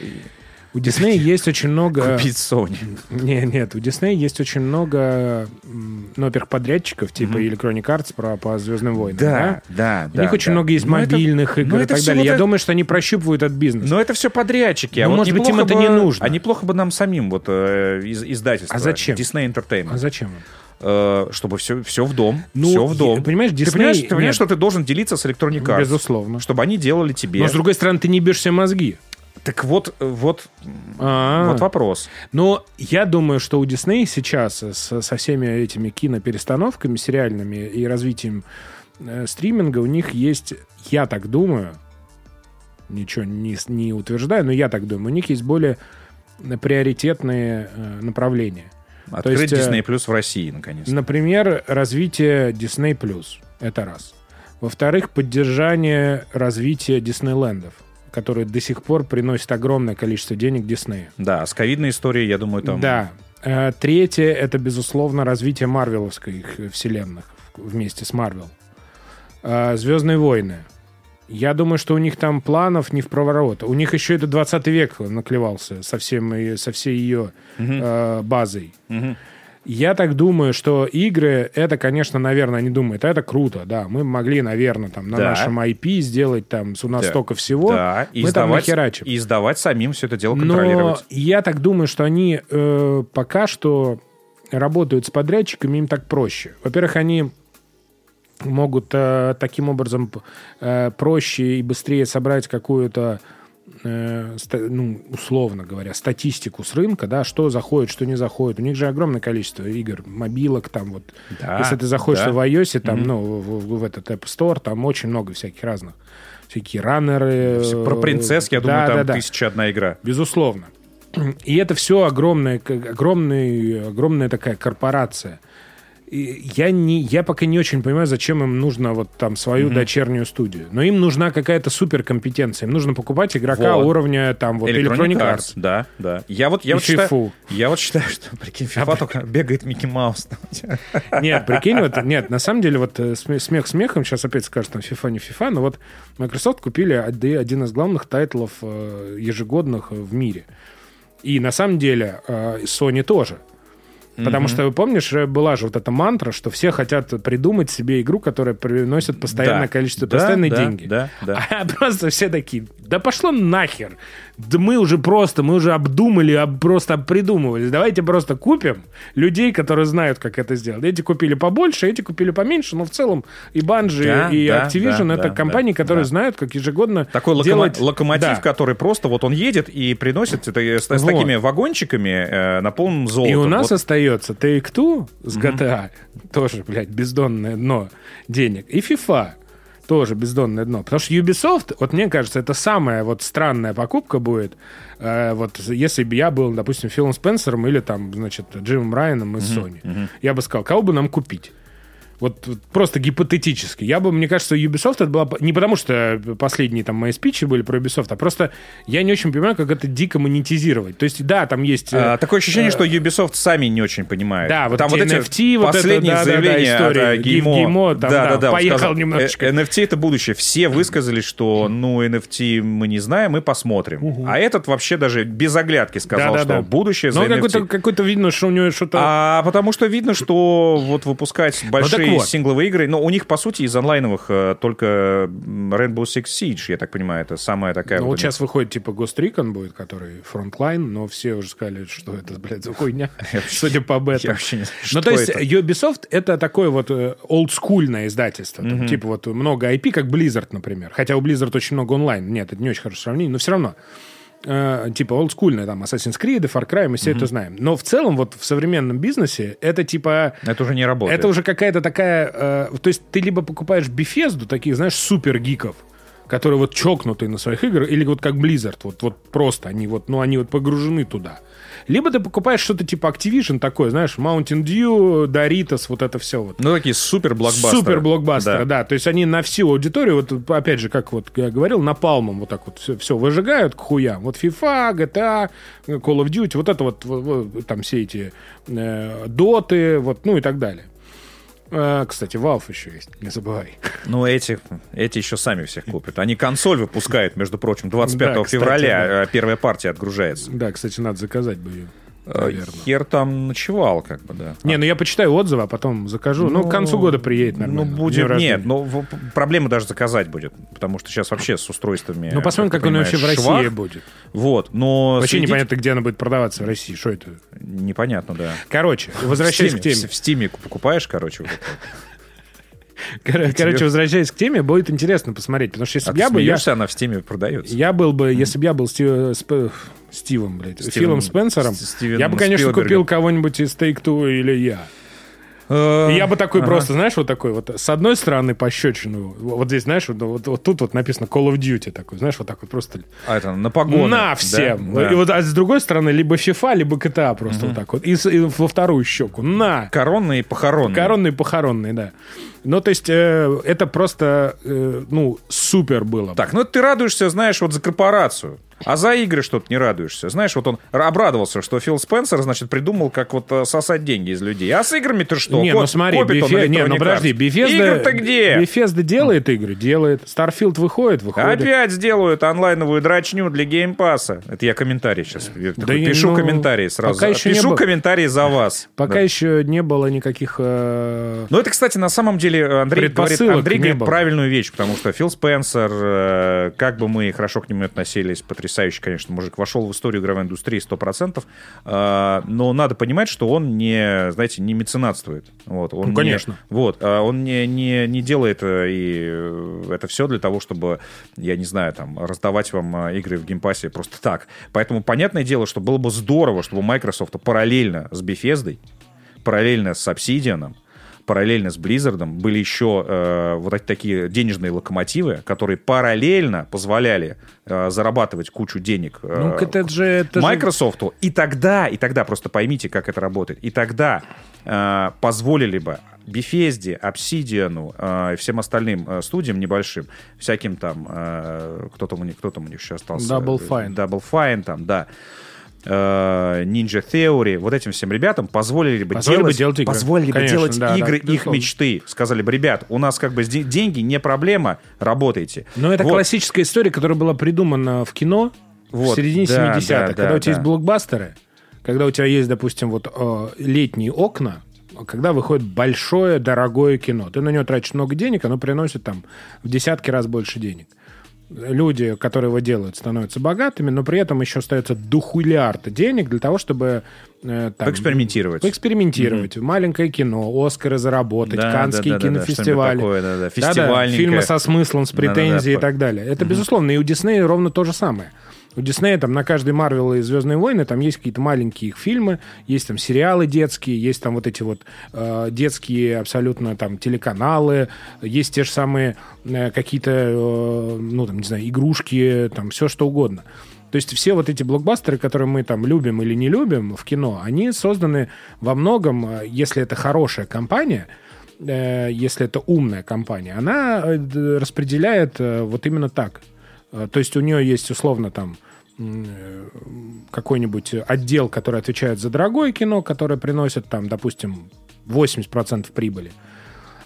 У Диснея есть очень много... купить Sony. Не, нет, у Диснея есть очень много, ну, во-первых, подрядчиков, типа Electronic Arts про, по Звездным войнам. Да, да, У да. них очень много есть Но это- мобильных игр но и так далее. вот Я это- думаю, что они прощупывают этот бизнес. Но это все подрядчики. А Ну, вот может быть, им это не нужно. А неплохо бы нам самим вот э, из, издательство. А зачем? Disney Entertainment. А зачем? Э, чтобы все, все в дом. Ну, все в дом. понимаешь, ты Disney- понимаешь, ты понимаешь, нет. что ты должен делиться с Arts? Безусловно. Чтобы они делали тебе. Но, с другой стороны, ты не бьешь себе мозги. Так вот, э, вот, А. вот вопрос. Но я думаю, что у Дисней сейчас с- со всеми этими киноперестановками сериальными и развитием э, стриминга у них есть, я так думаю, ничего не, не утверждаю, но я так думаю, у них есть более э, приоритетные э, направления. Открыть есть, э, Disney Plus в России, наконец. Например, развитие Disney+. Это раз. Во-вторых, поддержание развития Диснейлендов, которые до сих пор приносят огромное количество денег Диснею. Да, с ковидной историей, я думаю, там... Да. Э, Третье — это, безусловно, развитие марвеловской вселенных вместе с Марвел. Э, «Звездные войны». Я думаю, что у них там планов не в проворот. У них еще это 20 век наклевался со, всем, со всей ее э, базой. Мгм. Я так думаю, что игры, это, конечно, наверное, они думают, «А это круто, да, мы могли, наверное, там на Да. нашем IP сделать там, у нас Да. столько всего, Да, и мы там издавать, нахерачим. и издавать самим все это дело Но контролировать. я так думаю, что они э, пока что работают с подрядчиками, им так проще. Во-первых, они могут э, таким образом э, проще и быстрее собрать какую-то, э, ну, условно говоря, статистику с рынка, да, что заходит, что не заходит. У них же огромное количество игр, мобилок, там вот. Да, Если ты заходишь да. в iOS, там, ну, в, в- этот App Store, там очень много всяких разных. Всякие раннеры. Про принцесс, я да, думаю, там да, да. тысяча одна игра. Безусловно. И это все огромная, огромный, огромная такая корпорация. Я, не, я пока не очень понимаю, зачем им нужно вот там свою дочернюю студию. Но им нужна какая-то суперкомпетенция. Им нужно покупать игрока Вот. уровня там вот Electronic Arts. Да, да. Я вот, я И вот считаю, я вот считаю, что, прикинь, FIFA только бегает Микки Маус. Нет, прикинь, вот, нет, на самом деле, вот э, сме- смех смехом, сейчас опять скажут, там, FIFA, не FIFA, но вот Microsoft купили од- один из главных тайтлов э, ежегодных в мире. И на самом деле э, Sony тоже. Потому что, помнишь, э, была же вот эта мантра, что все хотят придумать себе игру, которая приносит постоянное Да. количество, Да, постоянные да, деньги. да, да. А просто все такие, Да пошло нахер. Да мы уже просто, мы уже обдумали, об- просто придумывали. Давайте просто купим людей, которые знают, как это сделать. Эти купили побольше, эти купили поменьше, но в целом и Bungie, Да, и да, Activision да, это да, компании, да, которые да. знают, как ежегодно Такой локомо- делать... локомотив, Да. который просто вот он едет и приносит это, с, с Вот. такими вагончиками э, наполненным золотом. И у нас Вот. остается Take-Two с GTA, тоже, блядь, бездонное дно денег, и FIFA, тоже бездонное дно. Потому что Ubisoft, вот мне кажется, это самая вот странная покупка будет, э, вот если бы я был, допустим, Филом Спенсером или там, значит, Джимом Райаном из Sony, я бы сказал, кого бы нам купить? Вот, просто гипотетически. Я бы, мне кажется, Ubisoft это была... Не потому, что последние там мои спичи были про Ubisoft, а просто я не очень понимаю, как это дико монетизировать. То есть, да, там есть... э, А, такое ощущение, э, что Ubisoft сами не очень понимают. Да, вот там вот эти NFT, вот это, последние да-да-да, заявления история. от э, Гив Геймо. Геймо, там, да, он поехал сказал, немножечко. «Э, NFT это будущее. Все высказались, что ну NFT мы не знаем, мы посмотрим. А этот вообще даже без оглядки сказал, Да-да-да. что будущее за Но NFT. какой-то, какой-то видно, что у него что-то... А потому что видно, что вот выпускать большие так вот. сингловые игры, но у них, по сути, из онлайновых э, только Rainbow Six Siege, я так понимаю, это самая такая... Ну, вот вот сейчас выходит типа Ghost Recon будет, который Frontline, но все уже сказали, что это, блядь, за хуйня, судя по Я бета. вообще не знаю, Ну, то есть. Ubisoft — это такое вот э, олдскульное издательство. Типа вот много IP, как Blizzard, например. Хотя у Blizzard очень много онлайн. Нет, это не очень хорошее сравнение, но все равно. Э, типа олдскульное, там, Assassin's Creed, Far Cry, мы все это знаем. Но в целом вот в современном бизнесе это типа... Это уже не работает. Это уже какая-то такая... э, то есть ты либо покупаешь Bethesda, таких, знаешь, супер гиков, которые вот чокнутые на своих играх, или вот как Blizzard, вот, вот просто они вот, ну, они вот погружены туда. Либо ты покупаешь что-то типа Activision такое, знаешь, Mountain Dew, Doritos, вот это все вот. Ну, такие супер блокбастеры. Супер блокбастеры, Да. да. То есть они на всю аудиторию, вот опять же, как вот я говорил, напалмом вот так вот все, все выжигают к хуям. Вот FIFA, GTA, Call of Duty, вот это вот, вот, вот, там все эти э, доты, вот, ну и так далее. Э, кстати, Valve еще есть, не забывай. Ну, эти, эти еще сами всех купят. Они консоль выпускают, между прочим, 25 Да, кстати, февраля да. э, первая партия отгружается. Да, кстати, надо заказать бы ее. Наверное. Хер там ночевал, как бы, да. Не, ну я почитаю отзывы, а потом закажу. Ну, к концу года приедет Ну, нормально. будет... Днем рождения. Нет, ну, проблема даже заказать будет. Потому что сейчас вообще с устройствами... Ну, посмотрим, ты как оно вообще в России швах. будет. Вот, но... Вообще следить- непонятно, где она будет продаваться в России. Что это? Непонятно, да. Короче, возвращаясь в к теме. В Стиме покупаешь, короче, вот это. Кор- Короче, возвращаясь к теме, будет интересно посмотреть. Потому что если А бы я бы... Я, она в Стиме продается. я был бы... Если бы я был Стив- Сп- Стивом, блядь, Стивеном- Филом Спенсером, Стивеном я бы, конечно, Спилбергом. купил кого-нибудь из Take-Two или я. Э, И я бы такой ага. просто, знаешь, вот такой вот, с одной стороны пощечину, вот здесь, знаешь, вот, вот- вот тут вот написано Call of Duty такой, знаешь, вот так вот просто А это на погоны. на да? всем. Да. И вот, а с другой стороны, либо FIFA, либо GTA просто вот так вот. И, и во вторую щеку. На! Коронные и похоронные. Коронные, похоронные, да. Ну, то есть, э, это просто, э, ну, супер было. бы. Так, ну ты радуешься, знаешь, вот за корпорацию. А за игры что-то не радуешься. Знаешь, вот он обрадовался, что Фил Спенсер, значит, придумал, как вот э, сосать деньги из людей. А с играми ты что? Не, Кот- ну смотри, Bethesda- не, ну подожди. Bethesda... Игры-то где? Bethesda делает игры, делает. Starfield выходит, выходит. Опять сделают онлайновую драчню для Game Pass'а. Это я комментарий сейчас. Я такой не, пишу ну, комментарии сразу. пока еще Пишу было. комментарии за вас. Пока Да. еще не было никаких... э, Ну, это, кстати, на самом деле Андрей говорит, Андрей говорит было. правильную вещь, потому что Фил Спенсер, э, как бы мы хорошо к нему относились, потрясающий, конечно, мужик, вошел в историю игровой индустрии 100%, э, но надо понимать, что он не, знаете, не меценатствует. Вот, он Ну, не- конечно. вот, а он не, не, не делает э, и это все для того, чтобы, я не знаю, там, раздавать вам э, игры в геймпассе просто так. Поэтому понятное дело, что было бы здорово, чтобы у Microsoft параллельно с Bethesda, параллельно с Obsidian, параллельно с Blizzard были еще э, вот эти такие денежные локомотивы, которые параллельно позволяли э, зарабатывать кучу денег э, Ну, это же... Это же- Microsoft. И тогда, и тогда, просто поймите, как это работает, и тогда э, позволили бы Bethesda, Obsidian э, и всем остальным э, студиям небольшим, всяким там, э, кто там у них, кто там у них еще остался? Double Fine. Double Fine, там, да. э, Ninja Theory, вот этим всем ребятам позволили бы Позволили бы делать, делать игры. позволили бы Конечно, делать да, да, игры их безусловно. мечты. Сказали бы, ребят, у нас как бы де- деньги не проблема, работайте. Но это Вот. классическая история, которая была придумана в кино в Вот, середине да, 70-х. да, когда да, у тебя да. есть блокбастеры, когда у тебя есть, допустим, вот э, летние окна, когда выходит большое, дорогое кино. Ты на него тратишь много денег, оно приносит там в десятки раз больше денег. Люди, которые его делают, становятся богатыми, но при этом еще остается духулярд денег для того, чтобы э, там, Поэкспериментировать. Поэкспериментировать. Маленькое кино, Оскары заработать, Да, Канские да, да, да, да, кинофестивали. такое, да, да, Да-да, фестивальненькое. фильмы со смыслом, с претензией и по- так далее. Это безусловно. И у Диснея ровно то же самое. У Диснея там на каждый Марвел и Звездные войны там есть какие-то маленькие их фильмы, есть там сериалы детские, есть там вот эти вот э, детские абсолютно там телеканалы, есть те же самые э, какие-то, э, ну там, не знаю, игрушки, там все что угодно. То есть все вот эти блокбастеры, которые мы там любим или не любим в кино, они созданы во многом, э, если это хорошая компания, э, если это умная компания, она э, распределяет вот именно так. То есть у нее есть условно там какой-нибудь отдел, который отвечает за дорогое кино, которое приносит там, допустим, 80% прибыли.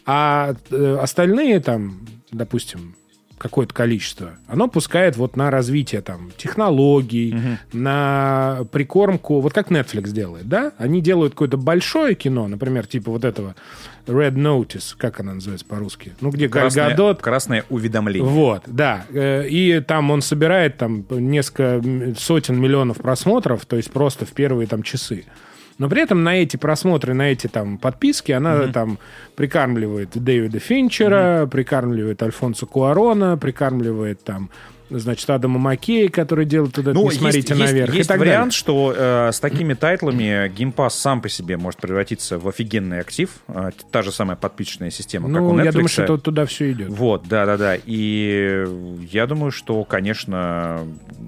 А э, остальные там, допустим, какое-то количество, оно пускает вот на развитие там технологий, на прикормку, вот как Netflix делает, да? Они делают какое-то большое кино, например, типа вот этого Red Notice, как она называется по-русски? Ну, где Красное, Гадот, красное уведомление. вот, да. Э, И там он собирает там несколько сотен миллионов просмотров, то есть просто в первые там часы. Но при этом на эти просмотры, на эти там подписки она там прикармливает Дэвида Финчера, прикармливает Альфонсо Куарона, прикармливает там значит, Адама Маккея, который делает туда Ну, «Не смотрите есть, наверх» есть, и так вариант, далее. что э, с такими тайтлами Game Pass сам по себе может превратиться в офигенный актив. Э, та же самая подписочная система, как у Ну, Netflix. я думаю, что это вот туда все идет. Вот, да-да-да. И я думаю, что, конечно,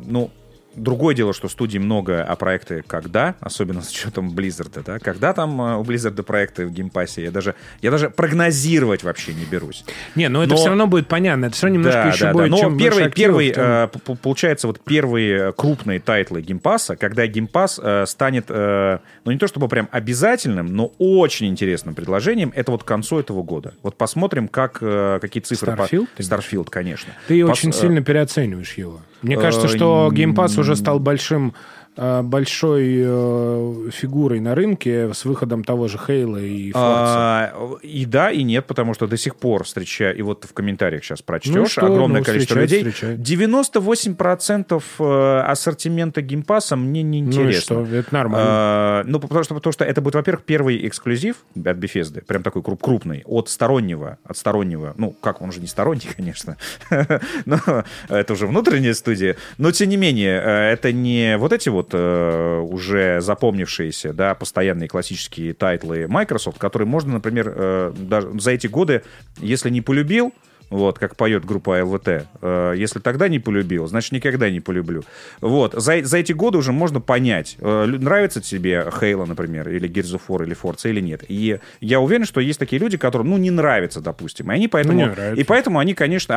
ну, Другое дело, что студий много, а проекты когда, особенно с учетом Blizzard, да, когда там э, у Blizzard проекты в Game Pass'е, я даже, я даже прогнозировать вообще не берусь. Не, но это Но- все равно будет понятно. Это все равно немножко Да, еще да, да. будет, Но чем первый, первый э, получается, вот первые крупные тайтлы Game Pass'а, когда Game Pass э, станет, э, ну не то чтобы прям обязательным, но очень интересным предложением, это вот к концу этого года. Вот посмотрим, как, э, какие цифры... по- Starfield, ты Starfield, конечно. Ты Пос- очень э, сильно переоцениваешь его. Мне кажется, что э, Game Pass уже стал большим большой э, фигурой на рынке с выходом того же Хейла и. А, и да, и нет, потому что до сих пор встречаю, и вот в комментариях сейчас прочтешь, Ну что, огромное ну, количество людей. встречать. 98% э, ассортимента Game Pass'а мне не ну интересно. что? Это нормально. А, ну, потому что, потому что это будет, во-первых, первый эксклюзив от Bethesda, прям такой круп- крупный, от стороннего, от стороннего, ну, как, он же не сторонний, конечно, но это уже внутренняя студия, но, тем не менее, э, это не вот эти вот э, уже запомнившиеся, да, постоянные классические тайтлы Microsoft, которые можно, например, э, даже за эти годы, если не полюбил, вот, как поет группа ЛСП. Э, Если тогда не полюбил, значит, никогда не полюблю. Вот, за, за эти годы уже можно понять, э, нравится тебе Halo, например, или War, или Forza, или нет. И я уверен, что есть такие люди, которым, ну, не нравится, допустим. И они поэтому... Ну, и поэтому они, конечно...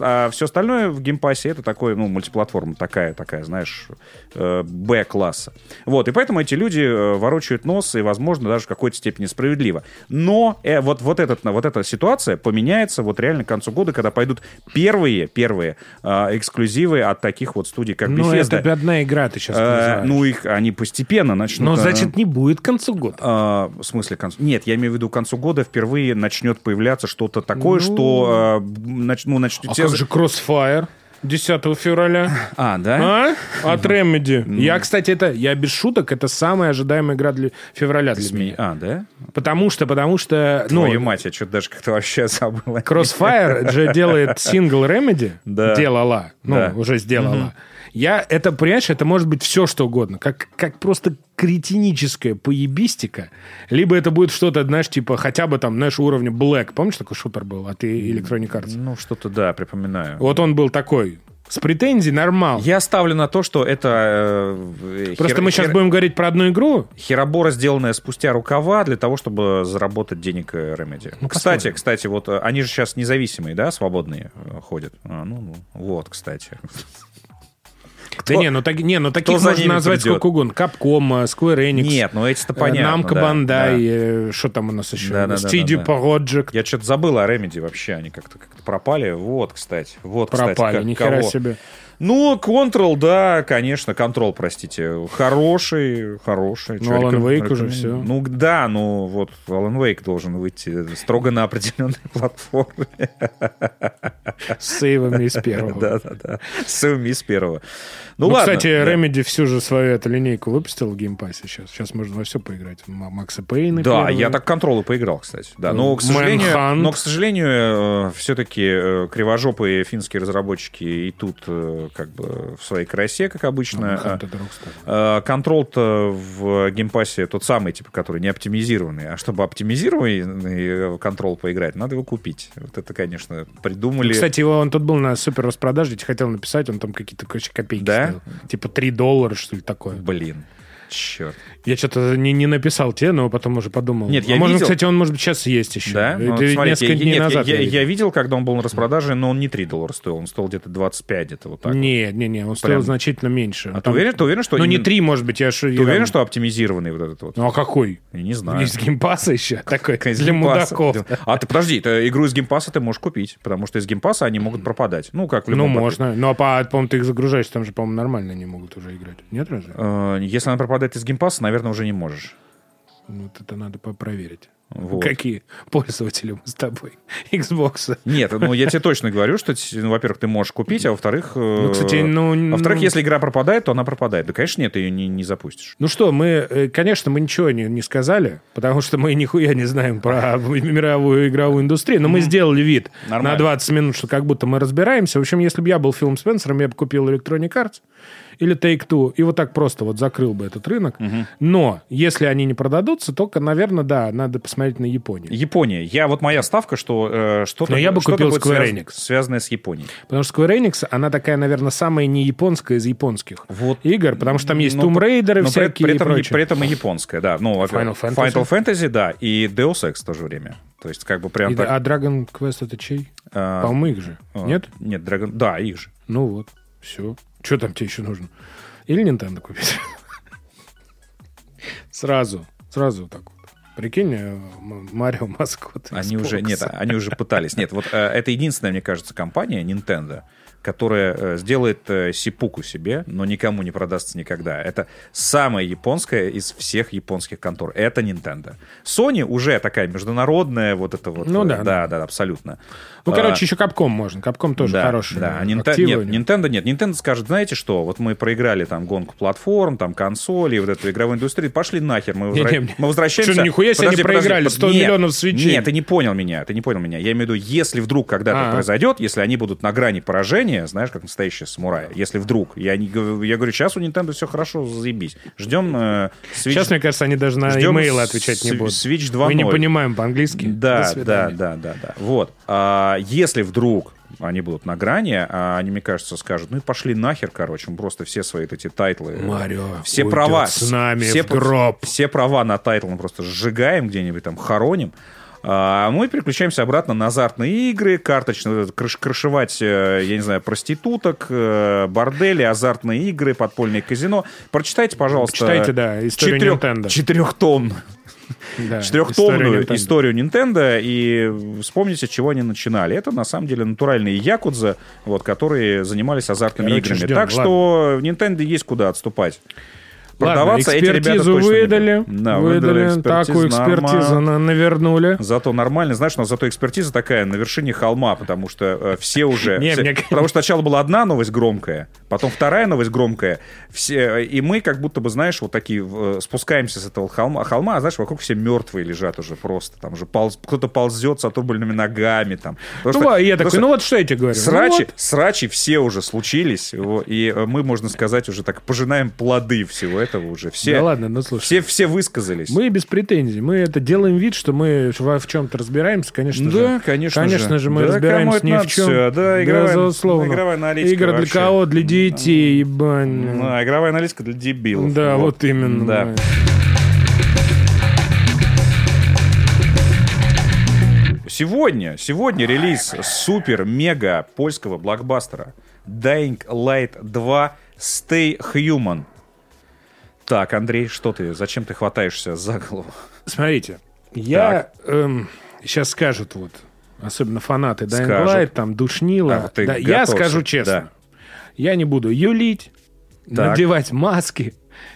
А, все остальное в Game Pass'е это такое, ну, мультиплатформа такая, такая, знаешь, э, Б-класса. Вот, и поэтому эти люди ворочают нос, и, возможно, даже в какой-то степени справедливо. Но э, вот, вот, этот, вот эта ситуация поменяется вот реально к концу года, когда пойдут первые, первые э, эксклюзивы от таких вот студий, как ну, Bethesda. это одна игра ты сейчас Э, ну, их они постепенно начнут... Но, э, значит, не будет к концу года. а, в смысле концу? Нет, я имею в виду к концу года впервые начнет появляться что-то такое, Ну. что э, нач- ну, начнет А как же Crossfire 10 февраля? А, да? А? От Remedy. Я, кстати, это, я без шуток, это самая ожидаемая игра для февраля для меня. А, да? Потому что, потому что, ну, Твою мать, я что-то даже как-то вообще забыл. Crossfire же делает сингл Remedy. Да. Делала. Ну, Да. уже сделала. Я, это, понимаешь, это может быть все, что угодно. Как, как просто кретиническая поебистика. Либо это будет что-то, знаешь, типа хотя бы там, знаешь, уровня Black. Помнишь, такой шутер был от Electronic Arts? Ну, что-то, да, припоминаю. Вот он был такой. С претензий нормал. Я ставлю на то, что это... э, Просто хер- мы сейчас хер- будем говорить про одну игру. Херобора, сделанная спустя рукава для того, чтобы заработать денег э, Remedy. Ну, кстати, посмотрим. кстати, вот э, они же сейчас независимые, да, свободные э, ходят. А, ну, ну, вот, кстати. Да не, ну, так, не, ну таких можно назвать придет? сколько угодно. Capcom, Square Enix. Нет, ну эти-то э, понятно. Namco да, Bandai, да. э, что там у нас еще? Да, да, CD да, да. Projekt. Я что-то забыл о Remedy вообще, они как-то как пропали. Вот, кстати. Вот, кстати, Пропали, как- ни хера кого. себе. Ну, Control, да, конечно, Control, простите. Хороший, хороший. Ну, Alan Wake уже всё. Ну, да, ну, вот Alan Wake должен выйти строго на определенной платформе. С сейвами из первого. Да-да-да. С сейвами из первого. Ну, Ну, ладно. кстати, да. Remedy всю же свою эту линейку выпустил в геймпассе сейчас. Сейчас можно во все поиграть. Макса Пейна Да, первого. я так контролы поиграл, кстати. Да, но, к сожалению, Manhunt. но, к сожалению все-таки кривожопые финские разработчики и тут э, как бы в своей красе, как обычно. А, э, Control-то в геймпассе тот самый, типа, который не оптимизированный. А чтобы оптимизированный э, Control поиграть, надо его купить. Вот это, конечно, придумали. Кстати, его, он тут был на супер распродаже, хотел написать, он там какие-то, копейки Да? Типа 3 доллара, что ли, такое. Блин, черт. Я что-то не, не написал тебе, но потом уже подумал. Нет, А я может, видел. кстати, он, может быть, сейчас есть еще. Да? Ну, вот смотрите, несколько я, дней нет, назад. я, я я видел. когда он был на распродаже, но он не 3 доллара стоил, он стоил где-то 25, где-то вот так. вот. Не, не, он стоил Прям. значительно меньше. А ты Там- уверен, ты уверен, что... Ну, не именно- 3, может быть, я же... Ты уверен, что оптимизированный вот этот вот? Ну, а какой? Я не знаю. Из геймпаса еще? Такой, Из для мудаков. А ты подожди, ты игру из геймпаса ты можешь купить, потому что из геймпаса они могут пропадать. Ну, как в Ну, любом можно. Ну, а, по- по-моему, ты их загружаешь, там же, по-моему, нормально они могут уже играть. Нет, разве? Э, Если она пропадает из геймпаса, наверное, уже не можешь. Ну, Вот это надо по- проверить. Вот. Какие пользователи мы с тобой? Xbox. Нет, ну я тебе точно говорю, что, ну, во-первых, ты можешь купить, а во-вторых... Ну, кстати, ну... А во-вторых, ну- если игра пропадает, то она пропадает. Да, конечно, нет, ты ее не, не запустишь. Ну что, мы, э, конечно, мы ничего не, не сказали, потому что мы нихуя не знаем про мировую игровую индустрию, но мы сделали вид Нормально. на 20 минут, что как будто мы разбираемся. В общем, если бы я был Филом Спенсером, я бы купил Electronic Arts или Take-Two и вот так просто вот закрыл бы этот рынок. Но если они не продадутся, то, наверное, да, надо посмотреть на Японию. Япония. Я вот моя ставка, что э, что-то, Но я бы купил Square связ- Enix. связанное с Японией. Потому что Square Enix, она такая, наверное, самая не японская из японских Вот. игр, потому что там есть Но Tomb при- Raider и но при, всякие при и этом, прочее. при этом и японская, да. Ну, во-первых, Final Fantasy. Final Fantasy, да, и Deus Ex в то же время. То есть, как бы прям И- так... А Dragon Quest это чей? а, По-моему, их же. а, Нет? Нет, Dragon... Да, их же. Ну вот, все. Что там тебе еще нужно? Или Nintendo купить? Сразу, сразу так вот. Прикинь, э, Марио маскот. Они уже, нет, они уже пытались. Нет, вот э, это единственная, мне кажется, компания Nintendo, которая э, сделает э, сипуку себе, но никому не продастся никогда. Это самая японская из всех японских контор. Это Nintendo. Sony уже такая международная, вот это вот. Ну э, да, да, да, абсолютно. Ну, А, короче, еще Капком можно. Капком тоже да, хороший. Да, а Нинте- нет. Nintendo нет. Nintendo скажет, знаете что, вот мы проиграли там гонку платформ, там консоли, вот эту игровую индустрию, пошли нахер, мы, возвра- Не-не, мы возвращаемся... Что, нихуя себе не подожди, проиграли, под- 100 нет, миллионов свечей. Нет, ты не понял меня, ты не понял меня. Я имею в виду, если вдруг когда-то А. произойдет, если они будут на грани поражения, знаешь, как настоящие самураи, если вдруг, я, не, я говорю, сейчас у Nintendo все хорошо, заебись. Ждем э, Switch... Сейчас, мне кажется, они даже на ждем имейлы отвечать не будут. Switch 2.0. Мы не понимаем по-английски. Да, да, да, да, да. Вот. А, если вдруг они будут на грани, а они, мне кажется, скажут, ну и пошли нахер, короче, мы просто все свои эти тайтлы... Марио все права, с нами все, в гроб. все права на title мы просто сжигаем где-нибудь там, хороним. А мы переключаемся обратно на азартные игры, карточные, крыш- крышевать, э, я не знаю, проституток, э, бордели, азартные игры, подпольные казино. Прочитайте, пожалуйста. Читайте, да, историю четырех- Nintendo. Четырехтомную Да, четырехтомную историю Nintendo и вспомните, с чего они начинали. Это на самом деле натуральные якудза, вот, которые занимались азартными Короче, играми. ждем, так что в Nintendo есть куда отступать. Ладно, Продаваться эти ребята экспертизу точно не выдали. Да, выдали. Такую экспертизу на- навернули. Зато нормально, знаешь, но зато экспертиза такая на вершине холма, потому что э, все уже... Не, все- мне- Потому что сначала была одна новость громкая, потом вторая новость громкая, все, и мы как будто бы, знаешь, вот такие э, спускаемся с этого холма, холма, а знаешь, вокруг все мертвые лежат уже просто, там же полз- кто-то ползет с отрубленными ногами, там. Потому Ну, что- а я такой, ну вот что я тебе говорю. Ну Срачи, вот. срачи все уже случились, и э, мы, можно сказать, уже так пожинаем плоды всего этого уже. Все, Да ладно, ну слушай. все, все высказались. Мы без претензий. Мы это делаем вид, что мы в, чем-то разбираемся, конечно же. Да, конечно, Конечно же, мы Да, разбираемся ни в чем. всё? Да, игровая, безусловно. игровая аналитика Игры для вообще. кого? Для детей, ебань. Ну, а игровая аналитика для дебилов. Да, вот, именно. Да. да. Сегодня, сегодня релиз супер-мега польского блокбастера Dying Light 2 Stay Human. Так, Андрей, что ты? Зачем ты хватаешься за голову? Смотрите, я... сейчас скажут вот, особенно фанаты Dying. Light, там, душнило. А, вот Да, я скажу честно. Да. Я не буду юлить, Так. надевать маски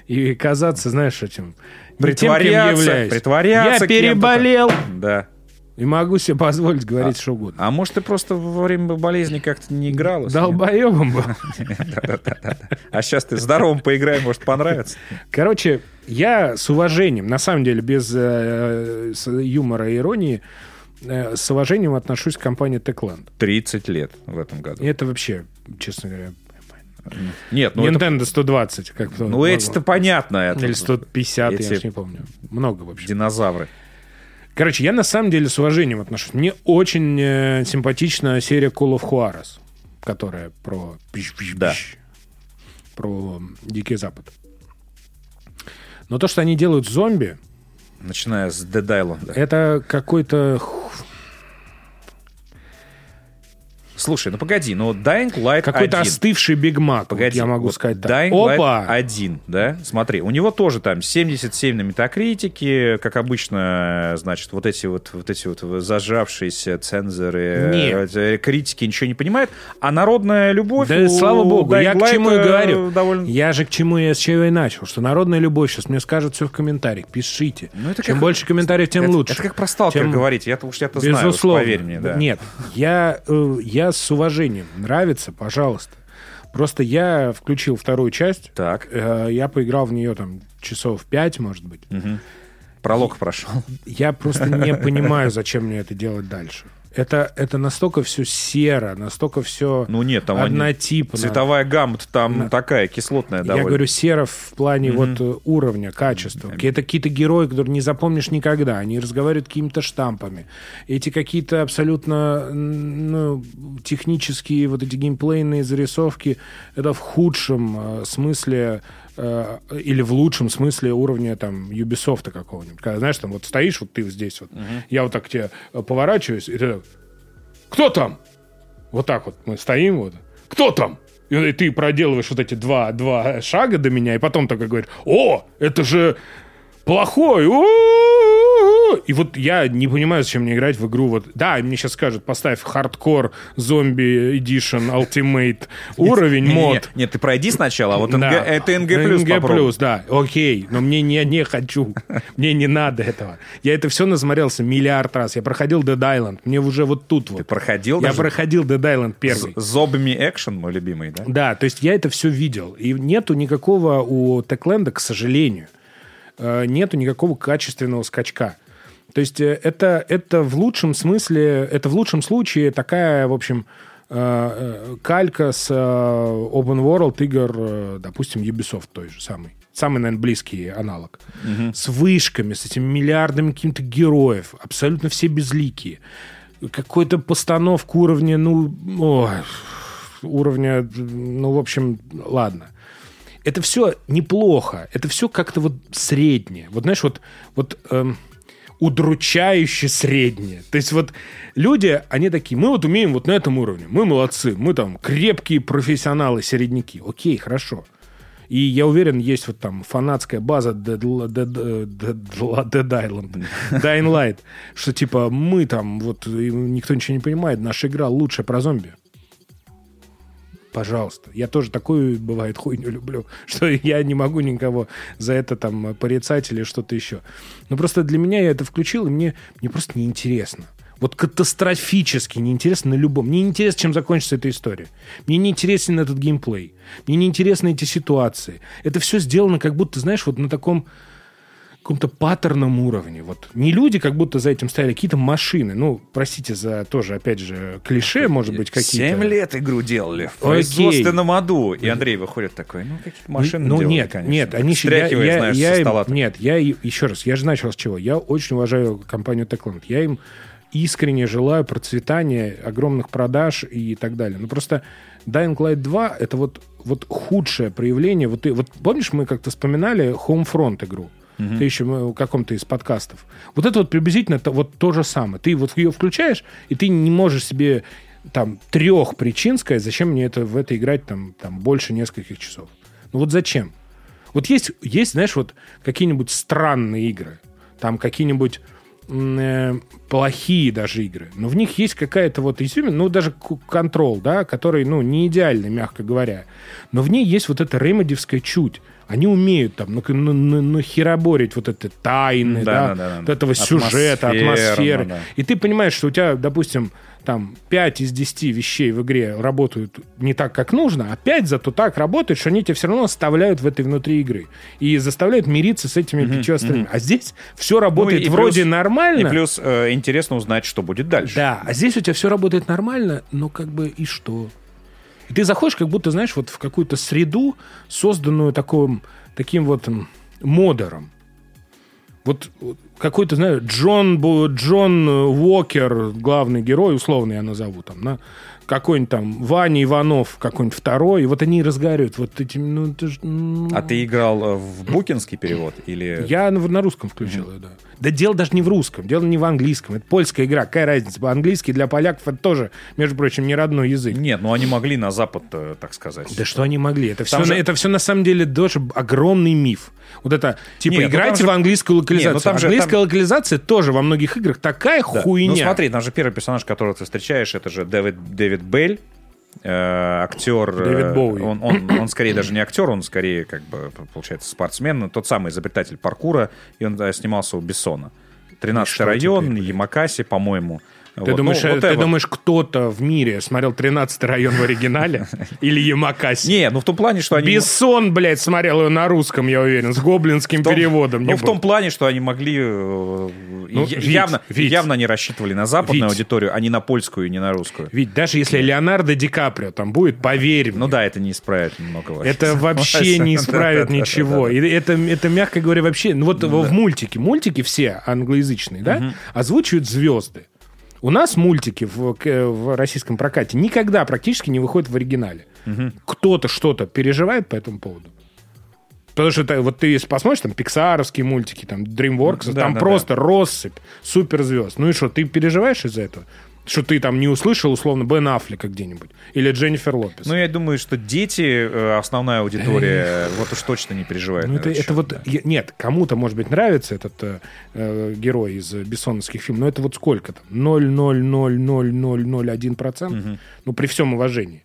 и казаться, знаешь, этим... не тем, кем Притворяться, являюсь. притворяться Я переболел. Да. И могу себе позволить говорить что угодно. А может, ты просто во время болезни как-то не играла? Долбоебом был. А сейчас ты здоровым поиграй, может, понравится. Короче, я с уважением, на самом деле, без э, юмора и иронии, э, с уважением отношусь к компании Techland. 30 лет в этом году. Это вообще, честно говоря, Нет, ну это... Nintendo 120, как Ну эти-то понятно. это Или 150, я эти- уж не помню. Много вообще. Динозавры. Короче, я на самом деле с уважением отношусь. Мне очень э, симпатична серия Call of Juarez, которая про... Да. Про Дикий Запад. Но то, что они делают зомби, Начиная с Dead Island. это какой-то... Слушай, ну погоди, ну Dying Light Какой-то 1. остывший Биг Мак, вот Погоди, я могу вот сказать так. Dying Light Опа! 1, да? Смотри, у него тоже там 77 на метакритике, как обычно, значит, вот эти вот, вот эти вот зажавшиеся цензоры, Нет. э, критики ничего не понимают, а народная любовь Да у слава богу, я Dying к чему и Light, э, говорю. довольно... Я же к чему я с чего и начал, что народная любовь сейчас мне скажут все в комментариях, пишите. Ну, это Чем как- больше комментариев, тем это, лучше. это как про сталкер Тем- говорить, я-то уж я-то знаю, уж поверь мне, да. Нет, я, э, я с уважением. Нравится, пожалуйста. Просто я включил вторую часть. Так, э, Я поиграл в нее там часов пять, может быть. пролог прошел. Я просто не понимаю, зачем мне это делать дальше. Это, это настолько все серо, настолько все Ну нет, там они- однотипно. цветовая гамма там На- такая кислотная Я довольно. говорю серо в плане вот э, уровня, качества. Это какие-то герои, которые не запомнишь никогда. Они разговаривают какими-то штампами. Эти какие-то абсолютно ну, технические вот эти геймплейные зарисовки, это в худшем э, смысле э, или в лучшем смысле уровня там Ubisoft какого-нибудь. Когда, знаешь, там вот стоишь, вот ты здесь вот, я вот так к тебе э, поворачиваюсь, и ты так, кто там? Вот так вот мы стоим вот. Кто там? И ты проделываешь вот эти два, два шага до меня, и потом такой говоришь, о, это же плохой. У-у-у-у». И вот я не понимаю, зачем мне играть в игру. Вот, да, мне сейчас скажут, поставь хардкор зомби Edition Ultimate уровень, мод. Нет, ты пройди сначала, а вот НГ, Да. это НГ плюс НГ плюс, да. Окей, но мне не, не хочу. Мне не надо этого. Я это все насмотрелся миллиард раз. Я проходил Dead Island. Мне уже вот тут вот. Ты проходил Я даже? проходил Dead Island первый. Зобми экшен, мой любимый, да? Да, то есть я это все видел. И нету никакого у Techland, к сожалению, э, нету никакого качественного скачка. То есть э, это, это в лучшем смысле, это в лучшем случае такая, в общем, э, э, калька с open world игр, допустим, Ubisoft той же самый. Самый, наверное, близкий аналог. С вышками, с этими миллиардами каких-то героев. Абсолютно все безликие. Какой-то постановка уровня, ну, ой, уровня, ну, в общем, ладно. Это все неплохо. Это все как-то вот среднее. Вот знаешь, вот, вот эм, удручающе среднее. То есть вот люди, они такие, мы вот умеем вот на этом уровне, мы молодцы, мы там крепкие профессионалы, середняки. Окей, хорошо. И я уверен, есть вот там фанатская база Dead, Dead Island, Dying Light, что типа мы там, вот никто ничего не понимает, наша игра лучшая про зомби. Пожалуйста. Я тоже такую, бывает, хуйню люблю, что я не могу никого за это там порицать или что-то еще. Но просто для меня я это включил, и мне, мне просто неинтересно. Вот катастрофически неинтересно на любом. Мне не интересно, чем закончится эта история. Мне не интересен этот геймплей. Мне не интересны эти ситуации. Это все сделано как будто, знаешь, вот на таком каком-то паттерном уровне. Вот не люди, как будто за этим стояли, какие-то машины. Ну, простите за тоже, опять же, клише, может быть, какие-то. Семь лет игру делали в Окей. производственном аду. И Андрей выходит такой, ну, какие-то машины ну, делали, нет, конечно. нет, они я, я- знаешь, я со им- стола. Нет, я еще раз, я же начал с чего. Я очень уважаю компанию Techland. Я им искренне желаю процветания, огромных продаж и так далее. Ну просто Dying Light 2 это вот, вот худшее проявление. Вот, ты, вот помнишь, мы как-то вспоминали Homefront игру? Еще мы в каком-то из подкастов. Вот это вот приблизительно то, вот то же самое. Ты вот ее включаешь, и ты не можешь себе там трех причин сказать, зачем мне это, в это играть там, там больше нескольких часов. Ну вот зачем? Вот есть, есть, знаешь, вот какие-нибудь странные игры. Там какие-нибудь э, плохие даже игры, но в них есть какая-то вот изюминка, ну, даже контрол, да, который, ну, не идеальный, мягко говоря, но в ней есть вот эта ремедивская чуть. Они умеют там ну, ну, ну, ну, хероборить вот это тайны, Да, да, да, да, вот этого сюжета, атмосферы. да. И ты понимаешь, что у тебя, допустим, там 5 из 10 вещей в игре работают не так, как нужно, а 5 зато так работают, что они тебя все равно оставляют в этой внутри игры. И заставляют мириться с этими пятью остальными. А здесь все работает Ну и вроде плюс- нормально. И плюс э, интересно узнать, что будет дальше. Да, а здесь у тебя все работает нормально, но как бы и что? И ты заходишь, как будто, знаешь, вот в какую-то среду, созданную таким, таким вот модером. Вот какой-то, знаю, Джон, Джон Уокер, главный герой, условно я назову там, да, какой-нибудь там Ваня Иванов, какой-нибудь второй, и вот они разговаривают вот этим, ну, это ж, ну, А ты играл э, в букинский перевод или... я на, на русском включил ее, да. Да дело даже не в русском, дело не в английском. Это польская игра, какая разница? Английский для поляков это тоже, между прочим, не родной язык. Нет, ну они могли на Запад, э, так сказать. Да что они могли? Это все, же- это все на самом деле тоже огромный миф. Вот это, типа, Нет, ну играйте там же- в английскую локализацию. Нет, ну там же- Английская там- локализация тоже во многих играх такая Да. хуйня. Ну смотри, там же первый персонаж, которого ты встречаешь, это же Дэвид, Дэвид Белль, э, актер. э, Дэвид Боуи. Он, он, он скорее даже не актер, он скорее, как бы, получается, спортсмен, тот самый изобретатель паркура, и он да, снимался у Бессона. 13 что район? Ямакаси, по-моему. Ты, Вот, думаешь, ну, э, вот ты думаешь, кто-то в мире смотрел 13 район в оригинале? Или Ямакаси? Не, ну в том плане, что они... Бессон, блядь, смотрел ее на русском, я уверен, с гоблинским том- переводом. Ну, в том плане, что они могли... э, Ну, я- явно, Вить. явно не рассчитывали на западную аудиторию, а не на польскую и не на русскую. Ведь даже если Леонардо Ди Каприо там будет, поверь Ну да, это не исправит многого. это вообще не исправит ничего. Это, это, мягко говоря, вообще... Ну вот в мультике, мультики все англоязычные, да, озвучивают звезды. У нас мультики в, в российском прокате никогда практически не выходят в оригинале. Кто-то что-то переживает по этому поводу? Потому что это, вот ты если посмотришь, там, пиксаровские мультики, там, DreamWorks, Да, там да, просто россыпь суперзвезд. Ну и что, ты переживаешь из-за этого? Что ты там не услышал, условно, Бен Аффлека где-нибудь? Или Дженнифер Лопес? Ну, я думаю, что дети, э, основная аудитория, вот уж точно не переживает. Ну, это, это счет, вот... да. нет, кому-то, может быть, нравится этот э, э, герой из бессоновских фильмов, но это вот сколько там? 0,00001%? Ну, при всем уважении.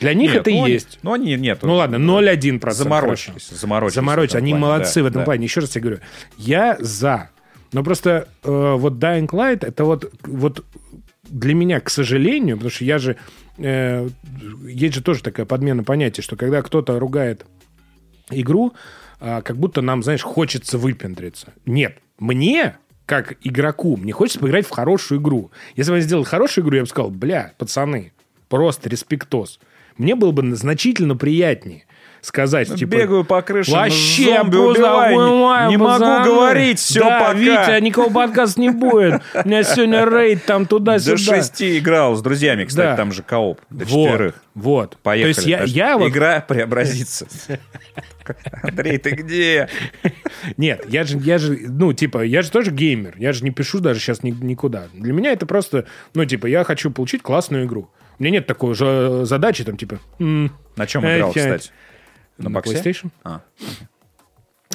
Для них Нет, это ну, и они- есть. Ну, они нет. Ну ладно, 0,1%. Заморочились. хорошо. Заморочились. Заморочились. Они плане, молодцы да, в этом да. плане. Еще раз я говорю, я за. Но просто э, вот Dying Light это вот, вот для меня, к сожалению, потому что я же... э, есть же тоже такая подмена понятия, что когда кто-то ругает игру, а, как будто нам, знаешь, хочется выпендриться. Нет, мне как игроку, мне хочется поиграть в хорошую игру. Если бы я сделал хорошую игру, я бы сказал, бля, пацаны, просто респектос. Мне было бы значительно приятнее сказать, типа... Бегаю по крышам, Вообще, зомби просто убиваю, не- не могу пацаны. говорить, все, да, пока. Витя, никакого подкаста не будет. У меня сегодня рейд там До туда-сюда. шести играл с друзьями, кстати, Да. там же кооп. До Вот, четверых. вот. Поехали. То есть я, я вот Игра преобразится. Андрей, ты где? Нет, я же, я же, ну, типа, я же тоже геймер. Я же не пишу даже сейчас ни- никуда. Для меня это просто, ну, типа, я хочу получить классную игру. У меня нет такой же задачи, там, типа... м, На чем играл, кстати? На на? PlayStation. А.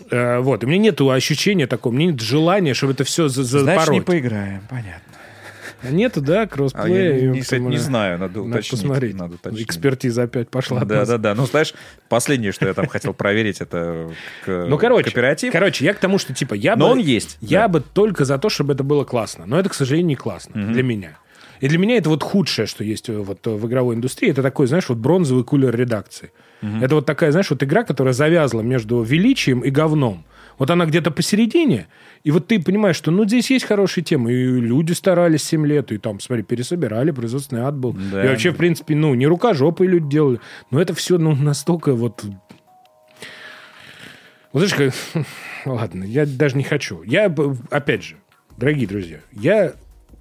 Э, вот, и у меня нет ощущения такого, меня нет желания, чтобы это все за Значит, не запороть. поиграем, понятно. Нету, да, А я кроссплея? не, ёпта, кстати, не знаю, надо Надо уточнить. посмотреть. Надо уточнить. Экспертиза опять пошла. от Да, нас. да, да. Ну, знаешь, последнее, что я там хотел проверить, это к- Ну, короче, кооператив. короче, я к тому, что, типа, я Но бы... он есть, Я да. бы только за то, чтобы это было классно. Но это, к сожалению, не классно для меня. И для меня это вот худшее, что есть э, вот э, в игровой индустрии. Это такой, знаешь, вот бронзовый кулер редакции. Это вот такая, знаешь, вот игра, которая завязла между величием и говном. Вот она где-то посередине, и вот ты понимаешь, что ну здесь есть хорошие темы, и люди старались 7 лет, и там, смотри, пересобирали, производственный ад был. Да. И вообще, в принципе, ну, не рукожопые люди делали. Но это все, ну, настолько вот вот знаешь, как... ладно, я даже не хочу. Я, опять же, дорогие друзья, я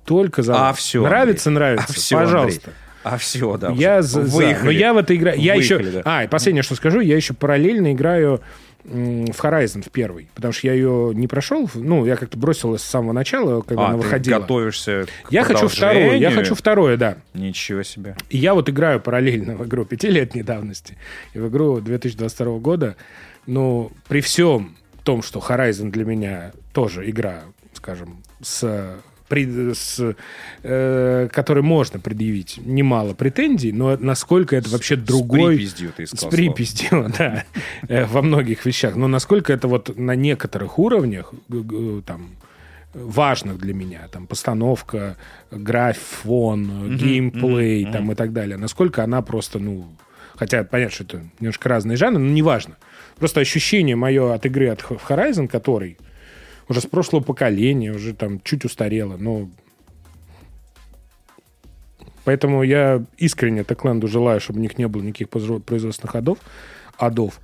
только за... А все, Нравится, нравится. А все, Пожалуйста. А все, да. Я за, за. Выехали. Но я в это играю. Я еще... Выехали, да. А, и последнее, что скажу, я еще параллельно играю в Horizon в первый. Потому что я ее не прошел. Ну, я как-то бросил с самого начала, когда А, она ты выходила. готовишься к Я хочу второе. Я хочу второе, да. Ничего себе. И я вот играю параллельно в игру пятилетней давности и в игру 2022 года. Ну, при всем том, что Horizon для меня тоже игра, скажем, с при- с, э, которой можно предъявить немало претензий, но насколько это вообще другой... С припиздью, ты С сказал. припиздью, да, э, во многих вещах. Но насколько это вот на некоторых уровнях, там, важных для меня, там, постановка, графон, геймплей, там, и так далее, насколько она просто, ну, хотя понятно, что это немножко разные жанры, но неважно. Просто ощущение мое от игры от Horizon, который уже с прошлого поколения, уже там чуть устарело, но Поэтому я искренне Techland желаю, чтобы у них не было никаких производственных адов, адов.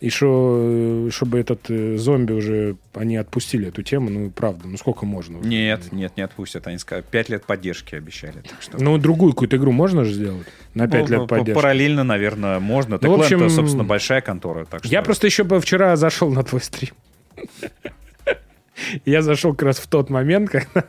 И что, чтобы этот э, зомби уже, они отпустили эту тему, ну, правда, ну, сколько можно? уже? Нет, нет, не отпустят. Они сказали, пять лет поддержки обещали. Так что... Ну, другую какую-то игру можно же сделать на 5 Ну, лет поддержки. Параллельно, наверное, можно. Ну, в Techland, общем, собственно, большая контора. Так что... Я просто еще вчера зашел на твой стрим. Я зашел как раз в тот момент, когда,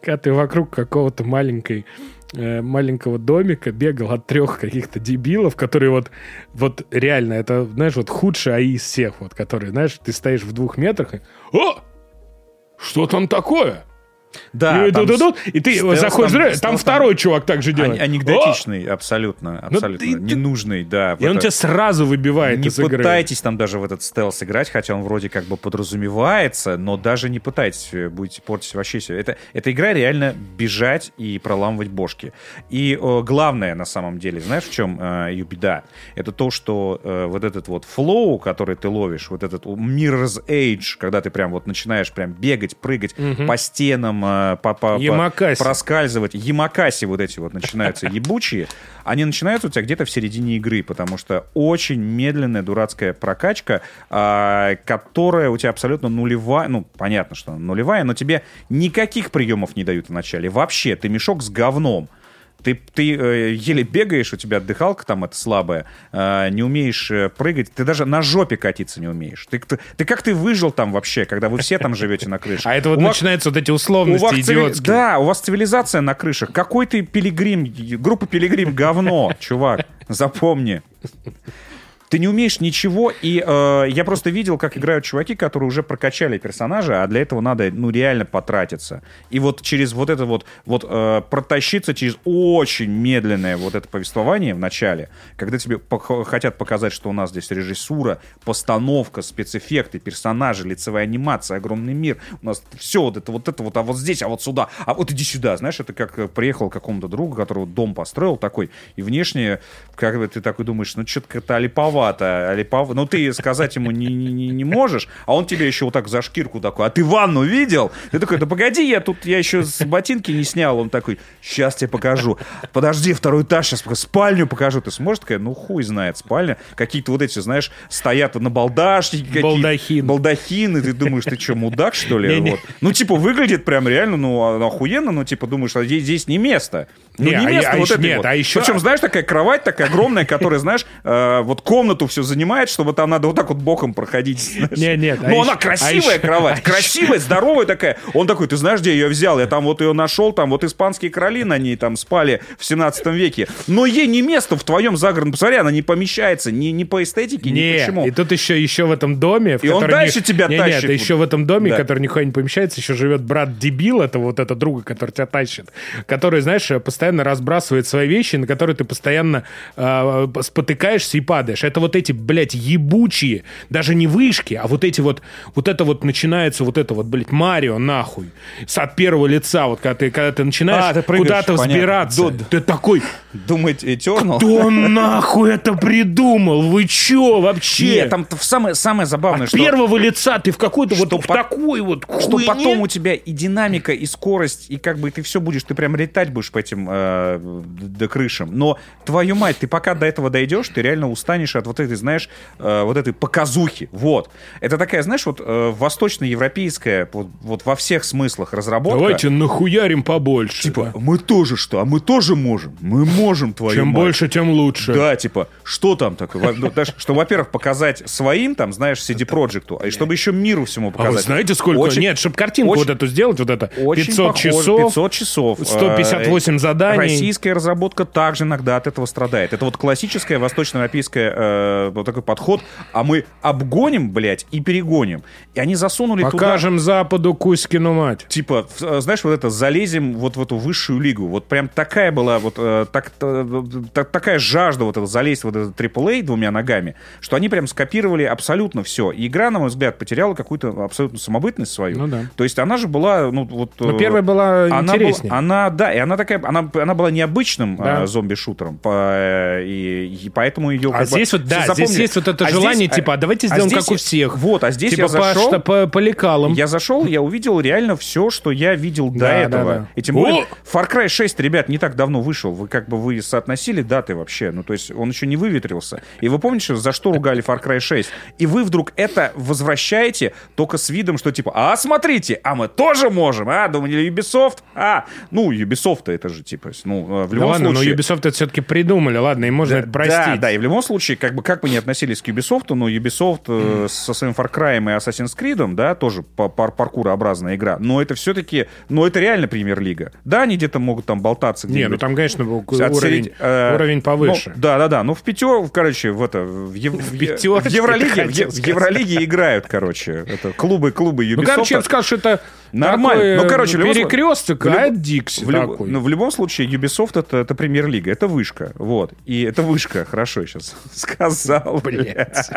когда ты вокруг какого-то маленькой э, маленького домика бегал от трех каких-то дебилов, которые вот, вот реально, это, знаешь, вот худший АИ из всех, вот, которые, знаешь, ты стоишь в двух метрах и «О! Что там такое?» Да, и, там ду- ду- ду, и ты стелс заходишь, там- там, стелс второй чувак так же делает. ан- Анекдотичный, абсолютно, абсолютно. Ну, ты- ты- Ненужный, да. «О!» И он Вот тебя сразу выбивает Не из игры. пытайтесь там даже в этот стелс играть, хотя он вроде как бы подразумевается, но даже не пытайтесь, э, будете портить вообще все. Это, эта игра реально бежать и проламывать бошки. И э, главное на самом деле, знаешь, в чем э, ее беда? Это то, что э, вот этот вот флоу, который ты ловишь, вот этот Mirror's Age, когда ты прям вот начинаешь прям бегать, прыгать по стенам, э, по, по, Ямакаси. проскальзывать. Ямакаси вот эти вот начинаются ебучие. Они начинаются у тебя где-то в середине игры, потому что очень медленная дурацкая прокачка, а, которая у тебя абсолютно нулевая. Ну, понятно, что она нулевая, но тебе никаких приемов не дают в начале. Вообще, ты мешок с говном. Ты, ты э, еле бегаешь, у тебя дыхалка там это слабая, э, не умеешь э, прыгать, ты даже на жопе катиться не умеешь. Ты, ты, ты как ты выжил там вообще, когда вы все там живете на крыше? А это вот начинаются вот эти условности идиотские. Да, у вас цивилизация на крышах. Какой ты пилигрим? Группа пилигрим говно, чувак. Запомни. Ты не умеешь ничего, и э, я просто видел, как играют чуваки, которые уже прокачали персонажа, а для этого надо, ну, реально потратиться. И вот через вот это вот, вот э, протащиться через очень медленное вот это повествование в начале, когда тебе хотят показать, что у нас здесь режиссура, постановка, спецэффекты, персонажи, лицевая анимация, огромный мир, у нас все вот это, вот это вот, а вот здесь, а вот сюда, а вот иди сюда, знаешь, это как э, приехал какому-то другу, который вот дом построил такой, и внешне, как бы ты такой думаешь, ну, что-то как-то олиповато, олипов... ну, ты сказать ему не, не, не- можешь, а он тебе еще вот так за шкирку такой, а ты ванну видел? Ты такой, да погоди, я тут, я еще с ботинки не снял, он такой, сейчас тебе покажу, подожди, второй этаж, сейчас спальню покажу, ты сможешь такая, ну, хуй знает, спальня, какие-то вот эти, знаешь, стоят на балдашнике, какие- Балдахин. балдахин, и ты думаешь, ты что, мудак, что ли? Вот. Ну, типа, выглядит прям реально, ну, а- охуенно, ну, типа, думаешь, а здесь, здесь не место. Ну, Не, не, а место а вот еще- этой нет, вот. а еще- Причем, знаешь, такая кровать такая огромная, которая, знаешь, э, вот комнату все занимает, чтобы там надо вот так вот боком проходить. знаешь. Не, нет, а Ну, еще- она а красивая еще- кровать, а красивая, здоровая такая. Он такой, ты знаешь, где я ее взял? Я там вот ее нашел, там вот испанские короли на ней там спали в 17 веке. Но ей не место в твоем загородном. Посмотри, она не помещается ни, ни по эстетике, ни почему. и тут еще, еще в этом доме... В И он дальше не- тебя не, тащит. Нет, еще в этом доме, Да. который никуда не помещается, еще живет брат-дебил, это вот это друга, который тебя тащит, который, знаешь, постоянно разбрасывает свои вещи, на которые ты постоянно э, спотыкаешься и падаешь. Это вот эти, блядь, ебучие, даже не вышки, а вот эти вот, вот это вот начинается, вот это вот, блядь, Марио, нахуй, с от первого лица, вот когда ты, когда ты начинаешь А, куда-то понятно. взбираться, Д- ты такой, Думать Eternal? кто нахуй это придумал? Вы чё вообще? Нет, там самое, самое забавное, От что... первого лица ты в какой-то вот что в по- такой вот что хуйне. потом у тебя и динамика, и скорость, и как бы ты все будешь, ты прям летать будешь по этим э, до крышам. Но, твою мать, ты пока до этого дойдешь, ты реально устанешь от вот этой, знаешь, э, вот этой показухи. Вот. Это такая, знаешь, вот э, восточноевропейская, вот, вот во всех смыслах разработка. Давайте нахуярим побольше. Типа, мы тоже что? А мы тоже можем. Мы можем, твою Чем мать. больше, тем лучше. Да, типа, что там такое? Ну, что, во-первых, показать своим, там, знаешь, CD Проекту, а и чтобы еще миру всему А показать. вы знаете, сколько? Очень- Нет, чтобы картинку очень- вот эту сделать, вот это, Очень 500 похоже, часов, 500 часов. 158 Э, заданий. Российская разработка также иногда от этого страдает. Это вот классическая восточноевропейская э, вот такой подход. А мы обгоним, блядь, и перегоним. И они засунули туда... Покажем Западу Кузькину мать. Типа, э, знаешь, вот это, залезем вот в эту высшую лигу. Вот прям такая была, вот э, э, так- такая жажда вот это, залезть в вот этот AAA двумя ногами, что они прям скопировали абсолютно все. И игра, на мой взгляд, потеряла какую-то абсолютно самобытность свою. Ну да. То есть она же была, ну вот... Но э, первая была она интереснее. Была, она, да, и она такая, она, она была необычным Да. э, зомби-шутером, по- и, и поэтому ее... А как бы здесь вот, да, здесь запомнили. есть вот это А желание, здесь- типа, а давайте а сделаем здесь как у всех. Вот, а здесь типа я зашел... по, по, по лекалам. Я зашел, я увидел реально все, что я видел до Да, да, этого. да. И тем более, О! Far Cry 6, ребят, не так давно вышел. Вы как бы вы соотносили даты вообще. Ну, то есть он еще не выветрился. И вы помните, за что ругали Far Cry 6? И вы вдруг это возвращаете только с видом, что типа, а смотрите, а мы тоже можем, а? Думали, Ubisoft? А, ну, Ubisoft это же типа, ну, в Да любом ладно, случае... но Ubisoft это все-таки придумали, ладно, им можно это простить. Да, да, и в любом случае, как бы как бы не относились к Ubisoft, но Ubisoft э, со своим Far Cry и Assassin's Creed, да, тоже па- пар паркурообразная игра, но это все-таки, ну это реально премьер-лига. Да, они где-то могут там болтаться Не, ну где-нибудь. там, конечно, уровень, э, уровень повыше. Ну, да, да, да. Ну, в пятер, короче, в это, в, ев- в, в Евролиге, в, в. Евролиге играют, короче. Это клубы, клубы Ubisoft. ну, короче, я что это Нормально. Ну, короче, любом случае- перекресток, а это Дикси такой. ну, в любом случае, Ubisoft это, это премьер-лига, это вышка. Вот. И это вышка, хорошо сейчас сказал. Блядь.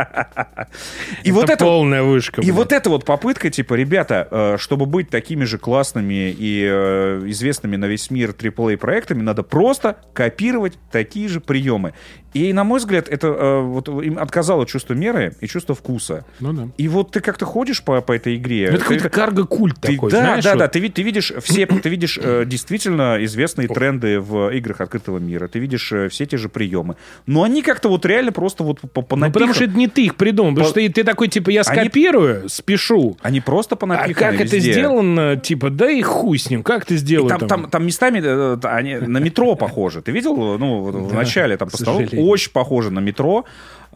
И вот это полная вышка. и вот эта вот попытка, типа, ребята, э, чтобы быть такими же классными и э, известными на весь мир AAA проектами, надо просто копировать такие же приемы. И, на мой взгляд, это э, вот им отказало чувство меры и чувство вкуса. Ну да. И вот ты как-то ходишь по, по этой игре. Ну, это какой-то карго-культ такой, да, знаешь, да, вот. да, ты, ты видишь все, ты видишь э, действительно известные тренды в играх открытого мира, ты видишь э, все те же приемы, но они как-то вот реально просто вот по, по Ну, потому что это не ты их придумал, потому По- что ты, ты такой, типа, я Они- скопирую, спешу. они просто А понапиханы как это везде. сделано, типа, да и хуй с ним, как ты И сделал там, там, там местами э, т- они на метро похожи. Ты видел? Ну, вот в Да, начале там по столу очень похоже на метро.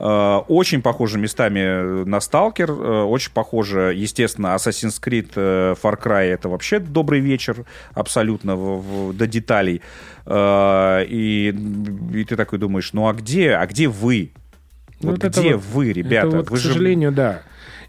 э, Очень похоже местами на Сталкер, э, очень похоже, естественно, Assassin's Creed, э, Far Cry это вообще добрый вечер, абсолютно в- в- до деталей. Э, И, и ты такой думаешь, ну а где, а где вы? Ну, Вот вот это где вот- вы, ребята? Это вот, вы к же- сожалению, да.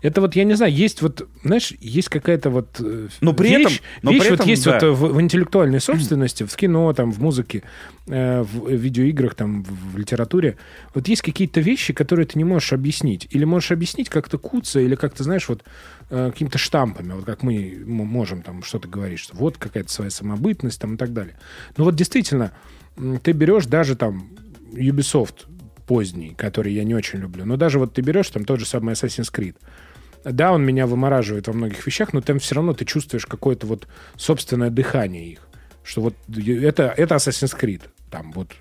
Это вот, я не знаю, есть вот, знаешь, есть какая-то вот э, Но при вещь, этом- но вещь при вот этом, есть да. вот в, в интеллектуальной собственности, в кино, там, в музыке, э, в видеоиграх, там, в, в литературе. Вот есть какие-то вещи, которые ты не можешь объяснить. Или можешь объяснить как-то куца, или как-то, знаешь, вот э, какими-то штампами, вот как мы можем там что-то говорить, что вот какая-то своя самобытность там и так далее. Но вот действительно, ты берешь даже там Ubisoft поздний, который я не очень люблю, но даже вот ты берешь там тот же самый Assassin's Creed, да, он меня вымораживает во многих вещах, но там все равно ты чувствуешь какое-то вот собственное дыхание их. Что вот это, это Assassin's Creed. Там вот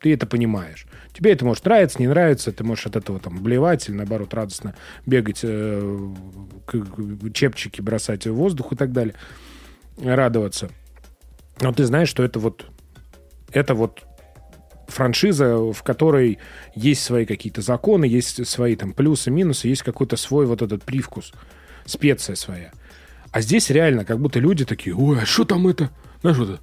ты это понимаешь. Тебе это может нравиться, не нравиться, ты можешь от этого там блевать или наоборот радостно бегать, э, чепчики бросать в воздух и так далее, радоваться. Но ты знаешь, что это вот это вот франшиза, в которой есть свои какие-то законы, есть свои там плюсы, минусы, есть какой-то свой вот этот привкус, специя своя. А здесь реально, как будто люди такие, ой, а что там это? Знаешь, вот это,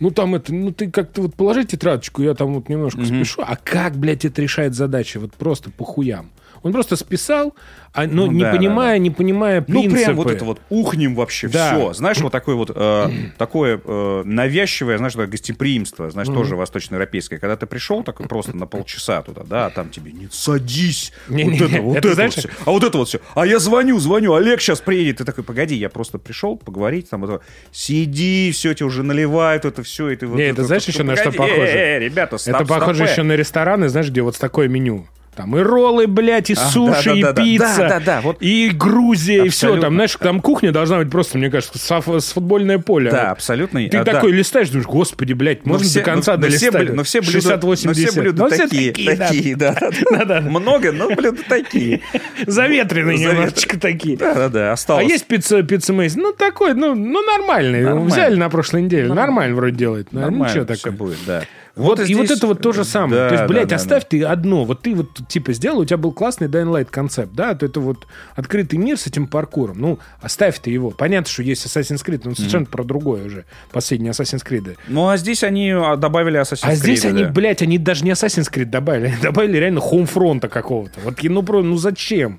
ну там это, ну ты как-то вот положи тетрадочку, я там вот немножко спешу, а как, блядь, это решает задачи? Вот просто по хуям. Он просто списал, а, но Ну не да, да, понимая, не понимая Ну, принципы. прям вот это вот ухнем вообще Да. все. Знаешь, вот такое вот э, такое э, навязчивое, знаешь, такое гостеприимство, знаешь, тоже восточноевропейское. Когда ты пришел такой просто на полчаса туда, да, а там тебе нет, садись. Не-не, вот это, вот это это, знаешь- вот все. А вот это вот все. А я звоню, звоню, Олег сейчас приедет. Ты такой, погоди, я просто пришел поговорить, там, это, сиди, все, тебе уже наливают это все. И ты вот Не, это знаешь еще на что похоже? э, э, ребята, стоп, это похоже еще на рестораны, знаешь, где вот с такое меню. Там и роллы, блядь, и А, суши, и да-да-да-да. пицца, Да-да-да, вот. и Грузия, и все. Абсолютно. Там, знаешь, там кухня должна быть просто, мне кажется, с, футбольное поле. Да, абсолютно. Ты а, да. такой листаешь, думаешь, господи, блядь, Но можно все- до конца но- но все долистать. Но все блюда, 60 но все 80. блюда Но все такие, да. такие, да. Много, но блюда такие. Заветренные Завет- немножечко такие. Да-да-да, А осталось. есть пицца, пицца Мейс? Ну, такой, ну, ну нормальный. Взяли на прошлой неделе. Нормально, вроде делает. Ну, Нормально все будет, да. Вот, и вот здесь- это вот то же самое. Да, то есть, да, блядь, да, оставь да. ты одно. Вот ты вот типа сделал, у тебя был классный Dying Light концепт, да? То это вот открытый мир с этим паркуром. Ну, оставь ты его. Понятно, что есть Assassin's Creed, но он совершенно про другое уже. Последние Assassin's Creed. Ну, а здесь они а, добавили Assassin's А здесь Creed, они, да. блядь, они даже не Assassin's Creed добавили, они добавили реально Homefront какого-то. Вот, ну, про, ну зачем?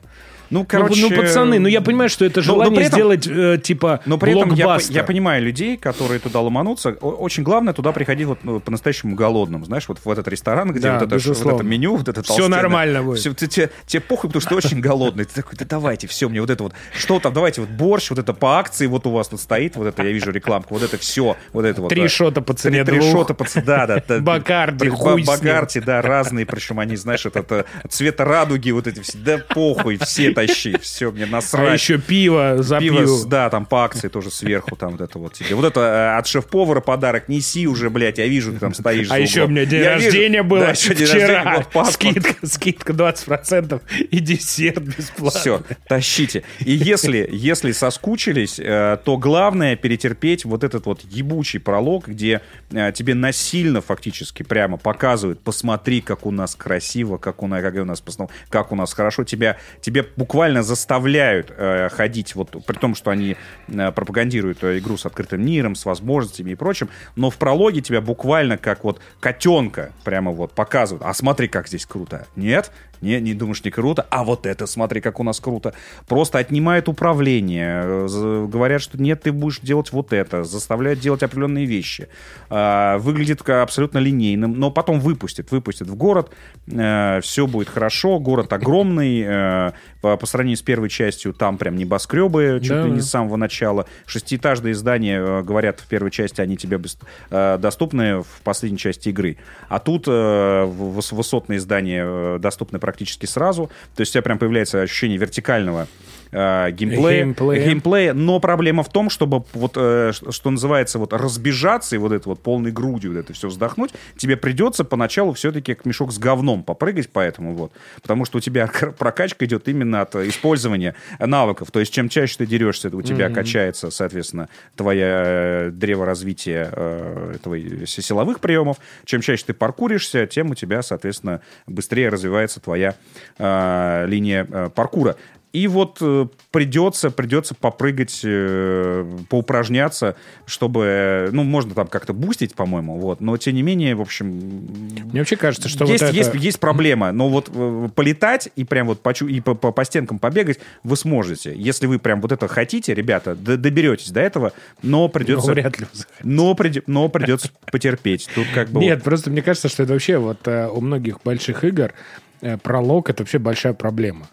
Ну, Ну, короче... ну, пацаны, ну я понимаю, что это Но- но желание при этом- сделать э, типа Но при этом я, я понимаю людей, которые туда ломанутся. Очень главное туда приходить вот ну, по-настоящему голодным. Знаешь, вот в этот ресторан, где Да, вот, это, вот это меню, вот это толстенное. нормально будет. Всё, ты- тебе, тебе похуй, потому что ты очень голодный. Ты такой, да давайте, все, мне вот это вот, что там, давайте вот борщ, вот это по акции, вот у вас тут стоит, вот это, я вижу рекламку, вот это все, вот это вот. Три да. шота по цене Три, три двух. шота по цене, да, да. да. Бакарди, Ба- хуй. Бакарди, да, разные, причем они, знаешь, это, это цвета радуги, вот эти все, да похуй, все тащи, все, мне насрать. А еще пиво за Пиво, да, там по акции тоже сверху, там вот это вот тебе. Вот это э, от шеф-повара подарок, неси уже, блядь, я вижу, ты там стоишь. А еще у меня день Я вижу. рождения было Да, еще день вчера. рождения, скидка, скидка 20% и десерт бесплатно. Все, тащите. И если, если соскучились, э, то главное перетерпеть вот этот вот ебучий пролог, где э, тебе насильно фактически прямо показывают, посмотри, как у нас красиво, как у нас, как у нас, как у нас хорошо. Тебя, тебе буквально заставляют э, ходить, вот при том, что они э, пропагандируют э, игру с открытым миром, с возможностями и прочим, но в прологе тебя буквально как вот котенка прямо вот показывают. А смотри, как здесь круто. Нет? Не, не думаешь, не круто? А вот это, смотри, как у нас круто. Просто отнимают управление. э, Говорят, что нет, ты будешь делать вот это. Заставляют делать определенные вещи. А, Выглядит абсолютно линейным, но потом выпустят. Выпустят в город. Все будет хорошо. Город огромный. э, По сравнению с первой частью, там прям небоскребы чуть Да, ли не с самого начала. Шестиэтажные здания, э, говорят, в первой части они тебе э, доступны в последней части игры. А тут э, высотные здания э, доступны практически сразу. То есть у тебя прям появляется ощущение вертикального э, геймплея, Геймплея. геймплея. Но проблема в том, чтобы вот, э, что называется, вот разбежаться и вот это вот полной грудью вот это все вздохнуть, тебе придется поначалу все-таки как мешок с говном попрыгать поэтому вот. Потому что у тебя прокачка идет именно от э, использования навыков. То есть чем чаще ты дерешься, у тебя качается, соответственно, твое э, древо развития э, си- силовых приемов. Чем чаще ты паркуришься, тем у тебя, соответственно, быстрее развивается твоя э, линия э, паркура. И вот э, придется, придется попрыгать, э, поупражняться, чтобы, э, ну, можно там как-то бустить, по-моему, вот, но тем не менее, в общем, Мне вообще кажется, что есть, вот это... есть, есть проблема, но вот полетать и прям вот почу- и по, по- по стенкам побегать вы сможете. Если вы прям вот это хотите, ребята, доберетесь до этого, но Ну, придется... вряд ли. но, приди- но придется потерпеть. Тут как бы... Нет, просто мне кажется, что это вообще вот у многих больших игр пролог это вообще большая проблема.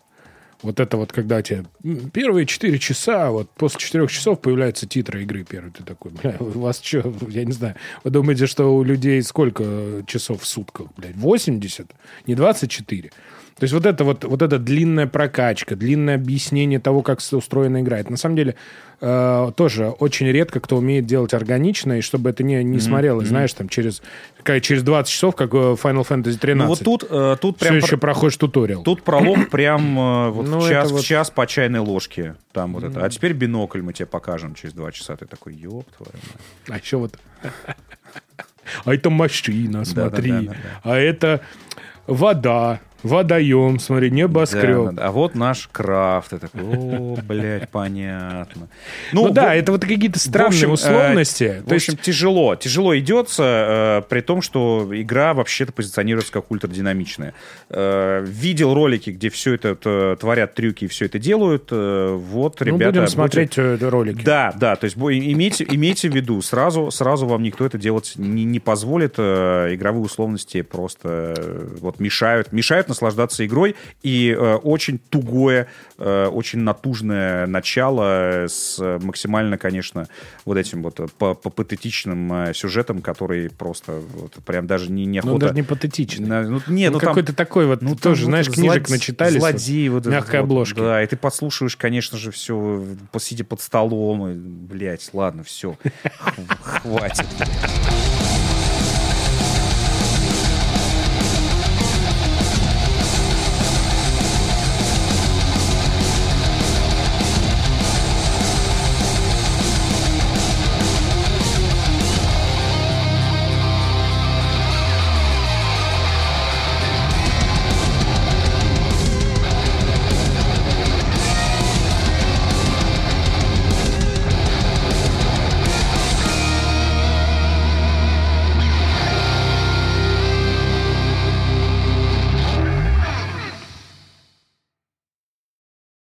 Вот это вот, когда тебе первые 4 часа, вот после 4 часов появляются титры игры первые. Ты такой, бля, у вас что, я не знаю, вы думаете, что у людей сколько часов в сутках, блядь, 80? Не 24? То есть вот это вот, вот эта длинная прокачка, длинное объяснение того, как устроена игра. Это на самом деле э, тоже очень редко кто умеет делать органично, и чтобы это не, не смотрелось, знаешь, там через, как, через 20 часов, как в Final Fantasy 13. Ну вот тут, э, тут все прям... еще проходишь туториал. Тут пролог прям э, вот Ну, в, час, вот- в час по чайной ложке. Там вот это. А теперь бинокль мы тебе покажем через два часа. Ты такой, ёб твою мать. А еще вот... А это машина, смотри. да, да, А это вода, водоем, смотри, небоскреб. Да. А вот наш крафт. Ты такой, о, блядь, понятно. Ну, да, в- это вот какие-то странные в общем, э, условности. В То есть общем, тяжело. Тяжело идется, э, при том, что игра вообще-то позиционируется как ультрадинамичная. Э, видел ролики, где все это э, творят трюки и все это делают. Э, вот, ну, ребята... будем смотреть э, ролики. Да, да, то есть имейте, имейте в виду, сразу, сразу вам никто это делать не, не позволит. Э, игровые условности просто э, вот мешают, мешают наслаждаться игрой. И э, очень тугое, э, очень натужное начало с максимально, конечно, вот этим вот э, по, по патетичным э, сюжетом, который просто вот, прям даже не, не Ну, даже не патетичный. На- ну, не, Ну, ну, какой-то такой вот, ну, тоже, вот знаешь, злод- книжек начитались. вот, Злодей, вот мягкой вот, обложки. Да, и ты подслушиваешь, конечно же, все, посидя под столом. И, блядь, ладно, все. Хватит.